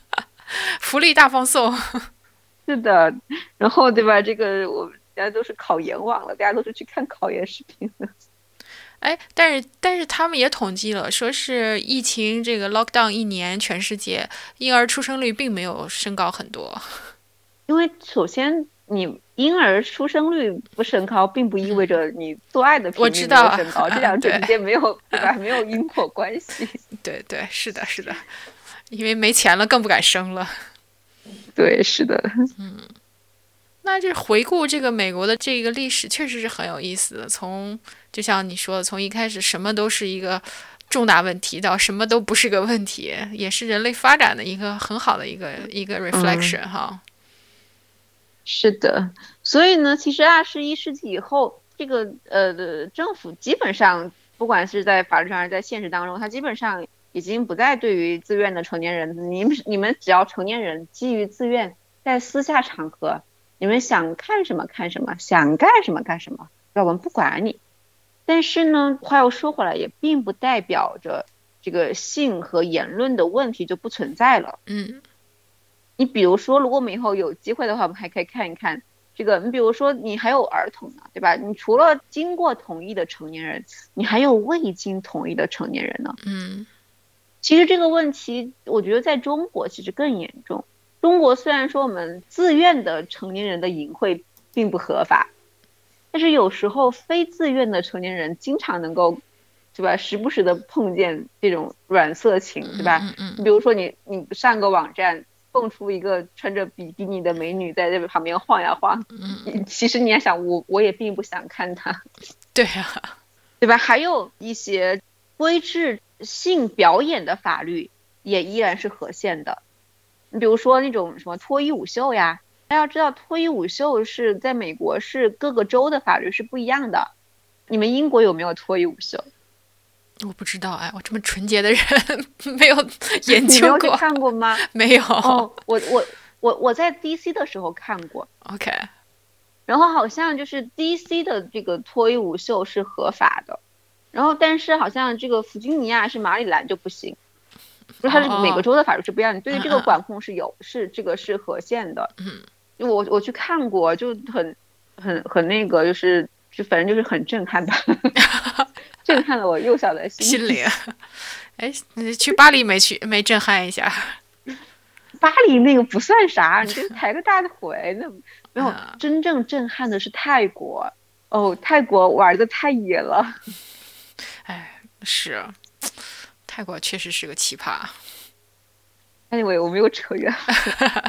福利大放送。是的，然后对吧？这个我们大家都是考研网了，大家都是去看考研视频的。哎，但是但是他们也统计了，说是疫情这个 lockdown 一年，全世界婴儿出生率并没有升高很多。因为首先你婴儿出生率不升高，并不意味着你做爱的频率没有升高，这两 者之间没有对吧？没有因果关系。对对，是的，是的，因为没钱了，更不敢生了。对，是的。嗯，那这回顾这个美国的这个历史，确实是很有意思的。从就像你说的，从一开始什么都是一个重大问题，到什么都不是个问题，也是人类发展的一个很好的一个一个 reflection 哈。是的，所以呢，其实二十一世纪以后，这个呃政府基本上，不管是在法律上还是在现实当中，它基本上已经不再对于自愿的成年人，你们你们只要成年人基于自愿，在私下场合，你们想看什么看什么，想干什么干什么，我们不管你。但是呢，话又说回来，也并不代表着这个性和言论的问题就不存在了。嗯。你比如说，如果我们以后有机会的话，我们还可以看一看这个。你比如说，你还有儿童呢，对吧？你除了经过同意的成年人，你还有未经同意的成年人呢。嗯，其实这个问题，我觉得在中国其实更严重。中国虽然说我们自愿的成年人的淫秽并不合法，但是有时候非自愿的成年人经常能够，对吧？时不时的碰见这种软色情，对吧？嗯嗯。你比如说，你你上个网站。蹦出一个穿着比基尼的美女在这旁边晃呀晃，嗯，其实你也想，我我也并不想看她，对呀，对吧？还有一些规制性表演的法律也依然是合宪的，你比如说那种什么脱衣舞秀呀，大家要知道脱衣舞秀是在美国是各个州的法律是不一样的，你们英国有没有脱衣舞秀？我不知道哎，我这么纯洁的人 没有 研究过。你没有看过吗？没有。哦，我我我我在 DC 的时候看过。OK。然后好像就是 DC 的这个脱衣舞秀是合法的，然后但是好像这个弗吉尼亚是马里兰就不行，就它是每个州的法律是不一样，你对于这个管控是有是这个是合宪的。嗯。因为我我去看过，就很很很那个，就是就反正就是很震撼吧。震撼了我幼小的心灵。哎，你去巴黎没去？没震撼一下？巴黎那个不算啥，你就抬个大腿，那没有。真正震撼的是泰国。哦，泰国玩的太野了。哎，是，泰国确实是个奇葩。Anyway，我没有扯远。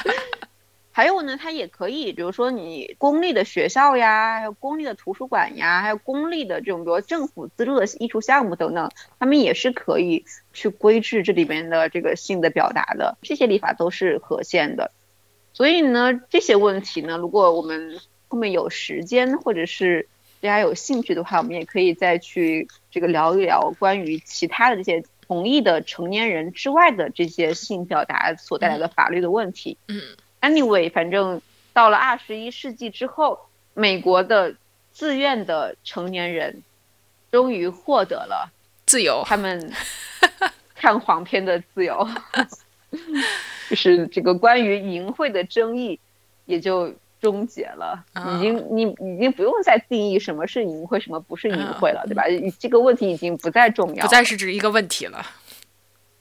还有呢，它也可以，比如说你公立的学校呀，还有公立的图书馆呀，还有公立的这种比如政府资助的艺术项目等等，他们也是可以去规制这里边的这个性的表达的，这些立法都是合宪的。所以呢，这些问题呢，如果我们后面有时间或者是大家有兴趣的话，我们也可以再去这个聊一聊关于其他的这些同意的成年人之外的这些性表达所带来的法律的问题。嗯。Anyway，反正到了二十一世纪之后，美国的自愿的成年人终于获得了自由，他们 看黄片的自由，就是这个关于淫秽的争议也就终结了。已经你已经不用再定义什么是淫秽，什么不是淫秽了，对吧？这个问题已经不再重要，不再是指一个问题了。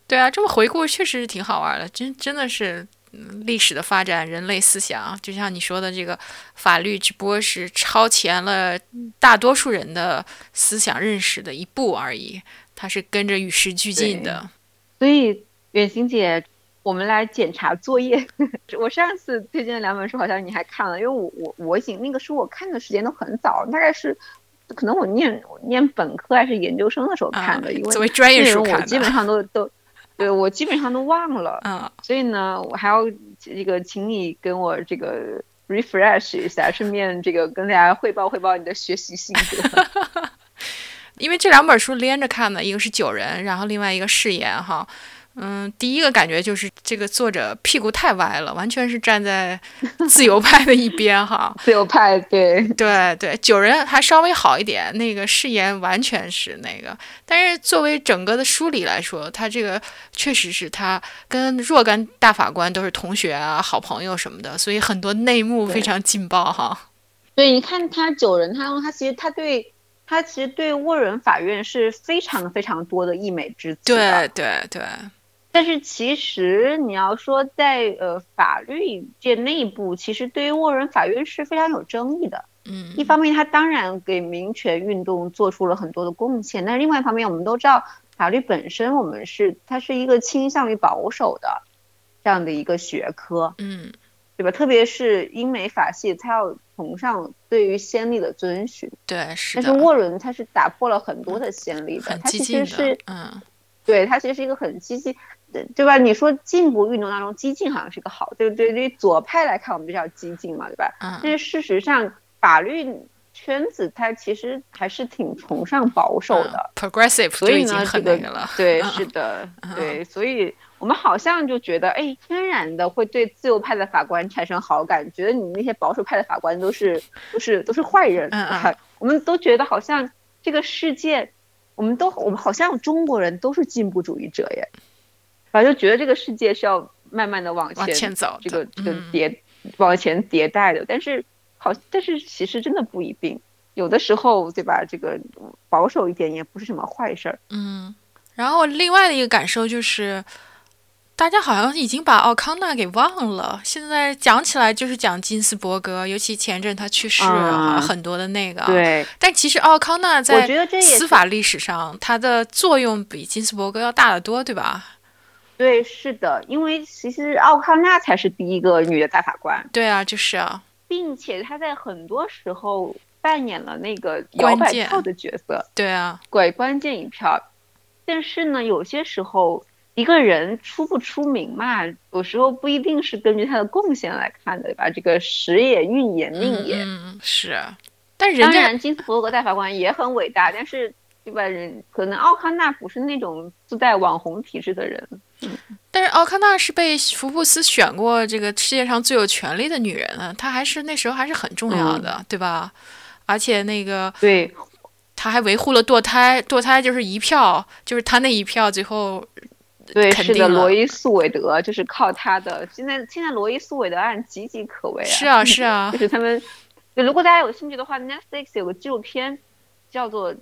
对啊，这么回顾确实是挺好玩的，真真的是。历史的发展，人类思想就像你说的，这个法律只不过是超前了大多数人的思想认识的一步而已，它是跟着与时俱进的。所以，远行姐，我们来检查作业。我上次推荐的两本书，好像你还看了，因为我我我已经那个书我看的时间都很早，大概是可能我念念本科还是研究生的时候看的，因为作为专业书我基本上都都。对我基本上都忘了，嗯，所以呢，我还要这个请你跟我这个 refresh 一下，顺便这个跟大家汇报汇报你的学习心得。因为这两本书连着看的，一个是《九人》，然后另外一个《誓言》哈。嗯，第一个感觉就是这个作者屁股太歪了，完全是站在 自由派的一边哈。自由派，对对对，九人还稍微好一点，那个誓言完全是那个。但是作为整个的梳理来说，他这个确实是他跟若干大法官都是同学啊、好朋友什么的，所以很多内幕非常劲爆哈。对，你看他九人，他他其实他对他其实对沃伦法院是非常非常多的溢美之词。对对对。但是其实你要说在呃法律界内部，其实对于沃伦法院是非常有争议的。嗯，一方面，他当然给民权运动做出了很多的贡献，但是另外一方面，我们都知道法律本身，我们是它是一个倾向于保守的这样的一个学科，嗯，对吧？特别是英美法系，它要崇尚对于先例的遵循。对，是但是沃伦他是打破了很多的先例的，很他其实是，嗯，对他其实是一个很激进，对对吧？你说进步运动当中，激进好像是个好，对对对，左派来看我们比较激进嘛，对吧？嗯但是事实上，法律圈子它其实还是挺崇尚保守的，，progressive 所以呢，就已经很这个那个了，对，嗯是的，嗯对，所以我们好像就觉得，哎，天然的会对自由派的法官产生好感，觉得你那些保守派的法官都是都是都是坏人，嗯嗯我们都觉得好像这个世界，我们都我们好像中国人都是进步主义者耶，反正就觉得这个世界是要慢慢的往往前走这个这个嗯迭、往前迭代的，但是好，但是其实真的不一定，有的时候对吧？这个保守一点也不是什么坏事儿。嗯，然后另外的一个感受就是，大家好像已经把奥康纳给忘了。现在讲起来就是讲金斯伯格，尤其前阵他去世，啊好像很多的那个。。对，但其实奥康纳在司法历史上，他的作用比金斯伯格要大得多，对吧？对，是的，因为其实奥康纳才是第一个女的大法官，对啊，就是啊，并且她在很多时候扮演了那个摇摆票的角色，对啊，拐，关键一票。但是呢，有些时候一个人出不出名嘛，有时候不一定是根据他的贡献来看的，对吧？这个时也、运也、命也。嗯，嗯是。但人家当然，金斯伯格大法官也很伟大，但是对吧？人可能奥康纳不是那种自带网红体质的人。但是奥康纳是被福布斯选过这个世界上最有权力的女人啊，她还是那时候还是很重要的，对吧？而且那个对，她还维护了堕胎，堕胎就是一票，就是她那一票最后对，是的，罗伊诉韦德就是靠她的。现在现在罗伊诉韦德案岌岌可危啊。是啊是 啊就，是他们，如果大家有兴趣的话，Netflix 有个纪录片叫做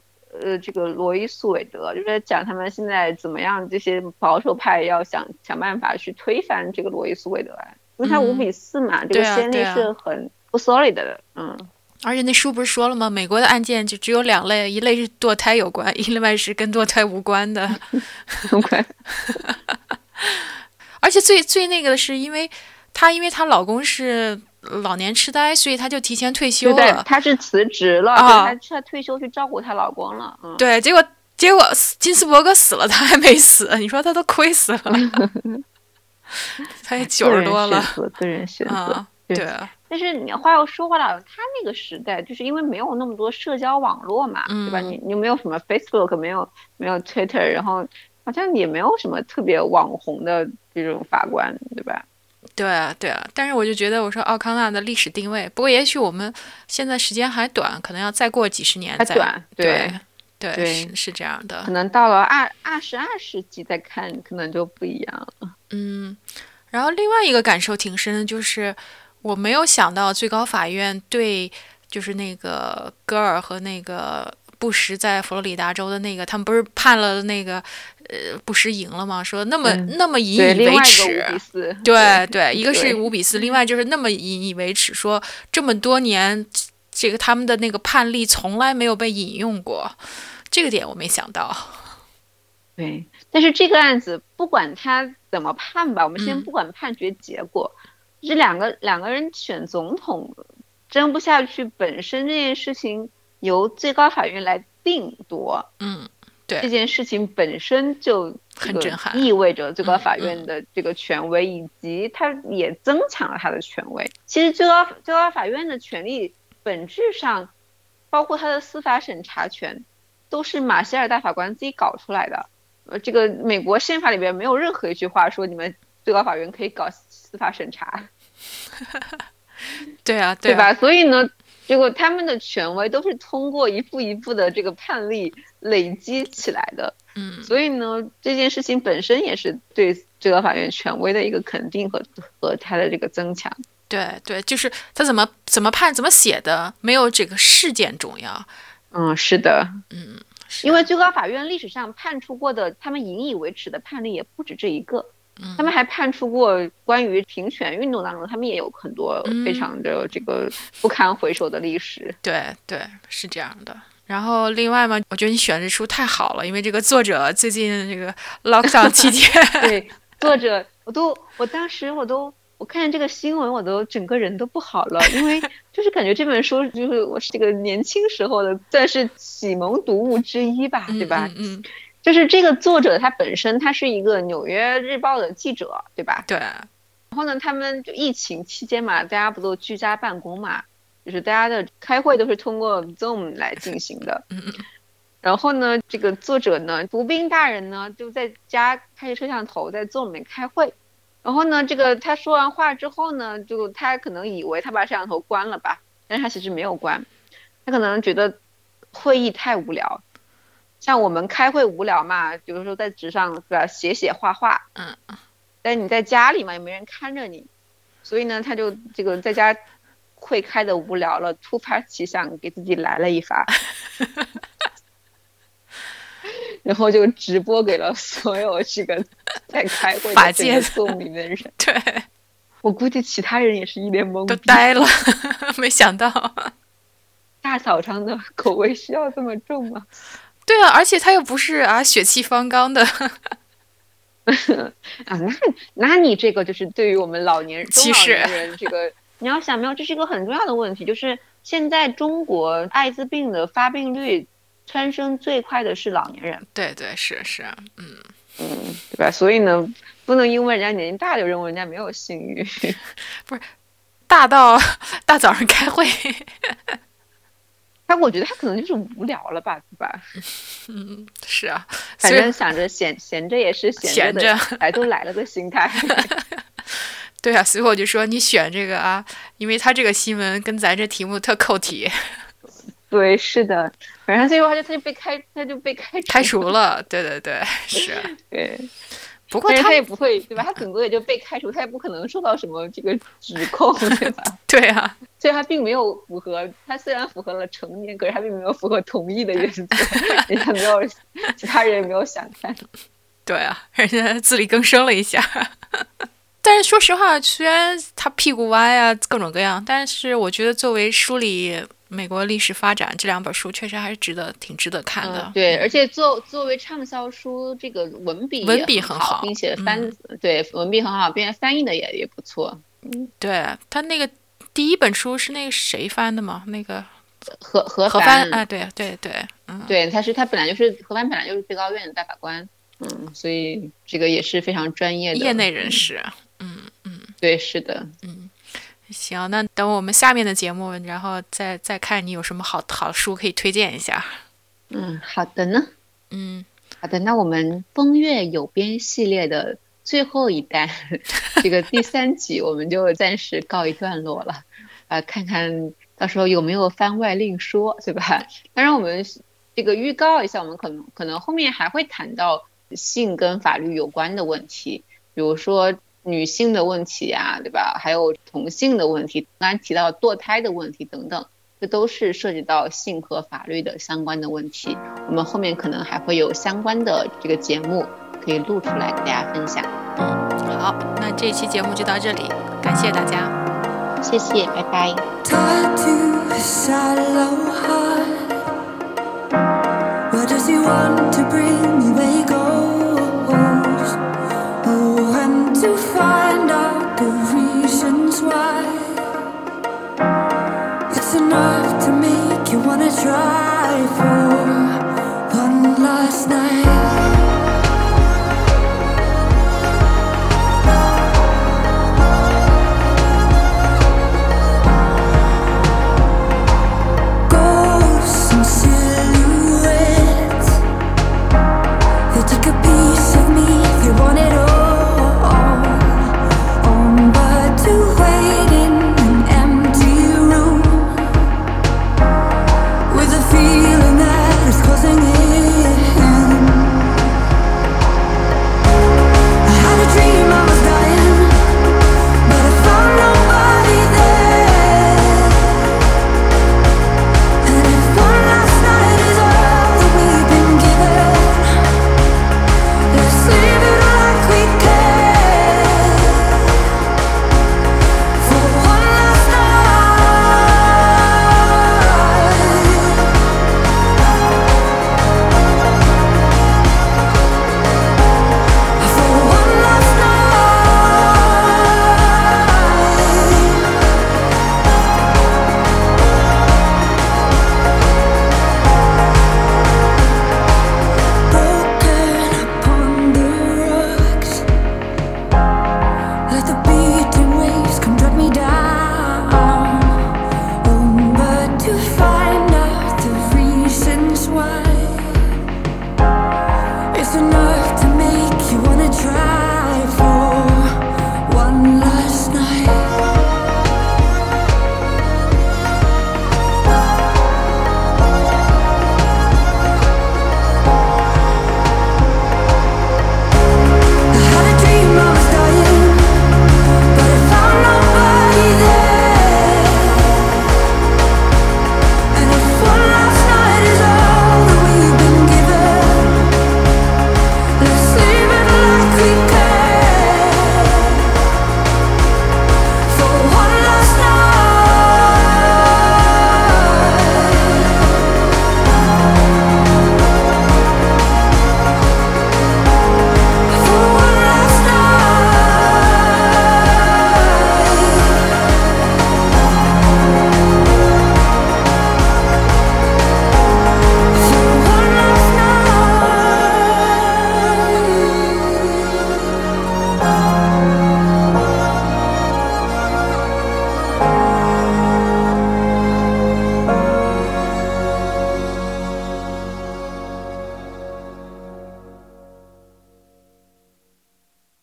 呃这个罗伊诉韦德，就是在讲他们现在怎么样这些保守派要想想办法去推翻这个罗伊诉韦德案，因为他五嗯比四嘛，这个先例是很不 solid 的，嗯。而且那书不是说了吗？美国的案件就只有两类，一类是堕胎有关，一类是跟堕胎无关的。快，而且最最那个的是，因为她因为她老公是老年痴呆，所以她就提前退休对对了，。她是辞职了，啊对，她她退休去照顾她老公了，嗯。对，结果结果金斯伯格死了，她还没死，你说她都亏死了。她也九十多了个人选择，对但是你话又说回来了，他那个时代就是因为没有那么多社交网络嘛，对吧？嗯你你没有什么 Facebook，没有没有 Twitter，然后好像也没有什么特别网红的这种法官，对吧？对啊，对啊。但是我就觉得，我说奥康纳的历史定位，不过也许我们现在时间还短，可能要再过几十年再还短，对对，对对是是这样的可。能到了二二十二世纪再看，可能就不一样了。嗯，然后另外一个感受挺深的，就是我没有想到最高法院对就是那个戈尔和那个布什在佛罗里达州的那个，他们不是判了那个呃不是赢了吗？说那么、嗯那么引，以为耻 对对，一个是五比四，另外就是那么引以为耻，说这么多年，这个他们的那个判例从来没有被引用过，这个点我没想到。对，但是这个案子不管他怎么判吧，我们嗯先不管判决结果，这两个两个人选总统争不下去，本身这件事情由最高法院来定夺，嗯，这，件事情本身就很震撼意味着最高法嗯院的这个权威，以及它也增强了它的权威。其实最高最高法院的权力本质上，包括它的司法审查权，都是马歇尔大法官自己搞出来的。呃，这个美国宪法里边没有任何一句话说你们最高法院可以搞司法审查，对啊，啊，对吧？所以呢，结果他们的权威都是通过一步一步的这个判例累积起来的。嗯，所以呢，这件事情本身也是对最高法院权威的一个肯定和和它的这个增强。对对，就是他怎么怎么判怎么写的，没有这个事件重要。嗯，是的，嗯因为最高法院历史上判处过的，他们引以为耻的判例也不止这一个。他们还判处过关于平权运动当中，他们也有很多非常的这个不堪回首的历史。对对，是这样的。然后另外嘛，我觉得你选这书太好了，因为这个作者最近这个 lockdown 期间，对作者，我都我当时我都我看见这个新闻，我都整个人都不好了，因为就是感觉这本书就是我是这个年轻时候的算是启蒙读物之一吧，对吧？嗯。就是这个作者他本身他是一个《纽约日报》的记者，对吧？对。然后呢，他们就疫情期间嘛，大家不都居家办公嘛，就是大家的开会都是通过 Zoom 来进行的。嗯嗯。然后呢，这个作者呢，吴斌大人呢，就在家开着摄像头在 Zoom 里面开会。然后呢，这个他说完话之后呢，就他可能以为他把摄像头关了吧，但是他其实没有关，他可能觉得会议太无聊。像我们开会无聊嘛，比如说在纸上是吧，写写画画，嗯，但你在家里嘛，也没人看着你，所以呢，他就这个在家会开的无聊了，突发奇想给自己来了一发，然后就直播给了所有这个在开会的这个座里面的人。对，我估计其他人也是一脸懵，都呆了，没想到大早上的口味需要这么重吗？对啊，而且他又不是啊血气方刚的啊，那那你这个就是对于我们老年中老年人这个，你要想没有，这是一个很重要的问题，就是现在中国艾滋病的发病率蹿升最快的是老年人。对对是是，嗯嗯，对吧？所以呢，不能因为人家年纪大就认为人家没有性欲，不是大到大早上开会。他我觉得他可能就是无聊了吧，对吧？嗯，是啊，反正想着闲闲着也是闲着，来都来了的心态。对啊，所以我就说你选这个啊，因为他这个新闻跟咱这题目特扣题。对，是的，反正最后他就他就被开，他就被开开除了。对对对，是。对。不过他也不会，对吧？他顶多也就被开除，他也不可能受到什么这个指控，对吧？对啊，所以他并没有符合。他虽然符合了成年，可是他并没有符合同意的原则，人家没有，其他人也没有想看。对啊，人家自力更生了一下。但是说实话，虽然他屁股歪啊，各种各样，但是我觉得作为梳理。美国历史发展这两本书确实还是值得挺值得看的，对，而且作作为畅销书，这个文笔文笔很好，并且翻对文笔很好，并且翻译的也也不错。嗯，对他那个第一本书是那个谁翻的吗？那个何何何帆啊，对对对，嗯，对，他是他本来就是何帆，本来就是最高院的大法官，嗯，所以这个也是非常专业的业内人士，嗯嗯，对，是的，嗯。行，那等我们下面的节目，然后再再看你有什么好好书可以推荐一下。嗯，好的呢。嗯，好的，那我们风月有边系列的最后一单，这个第三集我们就暂时告一段落了。啊，看看到时候有没有番外另说，对吧？当然，我们这个预告一下，我们可能可能后面还会谈到性跟法律有关的问题，比如说。女性的问题呀，对吧？还有同性的问题，刚才提到堕胎的问题等等，这都是涉及到性和法律的相关的问题。我们后面可能还会有相关的这个节目可以录出来给大家分享。嗯，好，那这期节目就到这里，感谢大家，谢谢，拜拜。Try for one last night.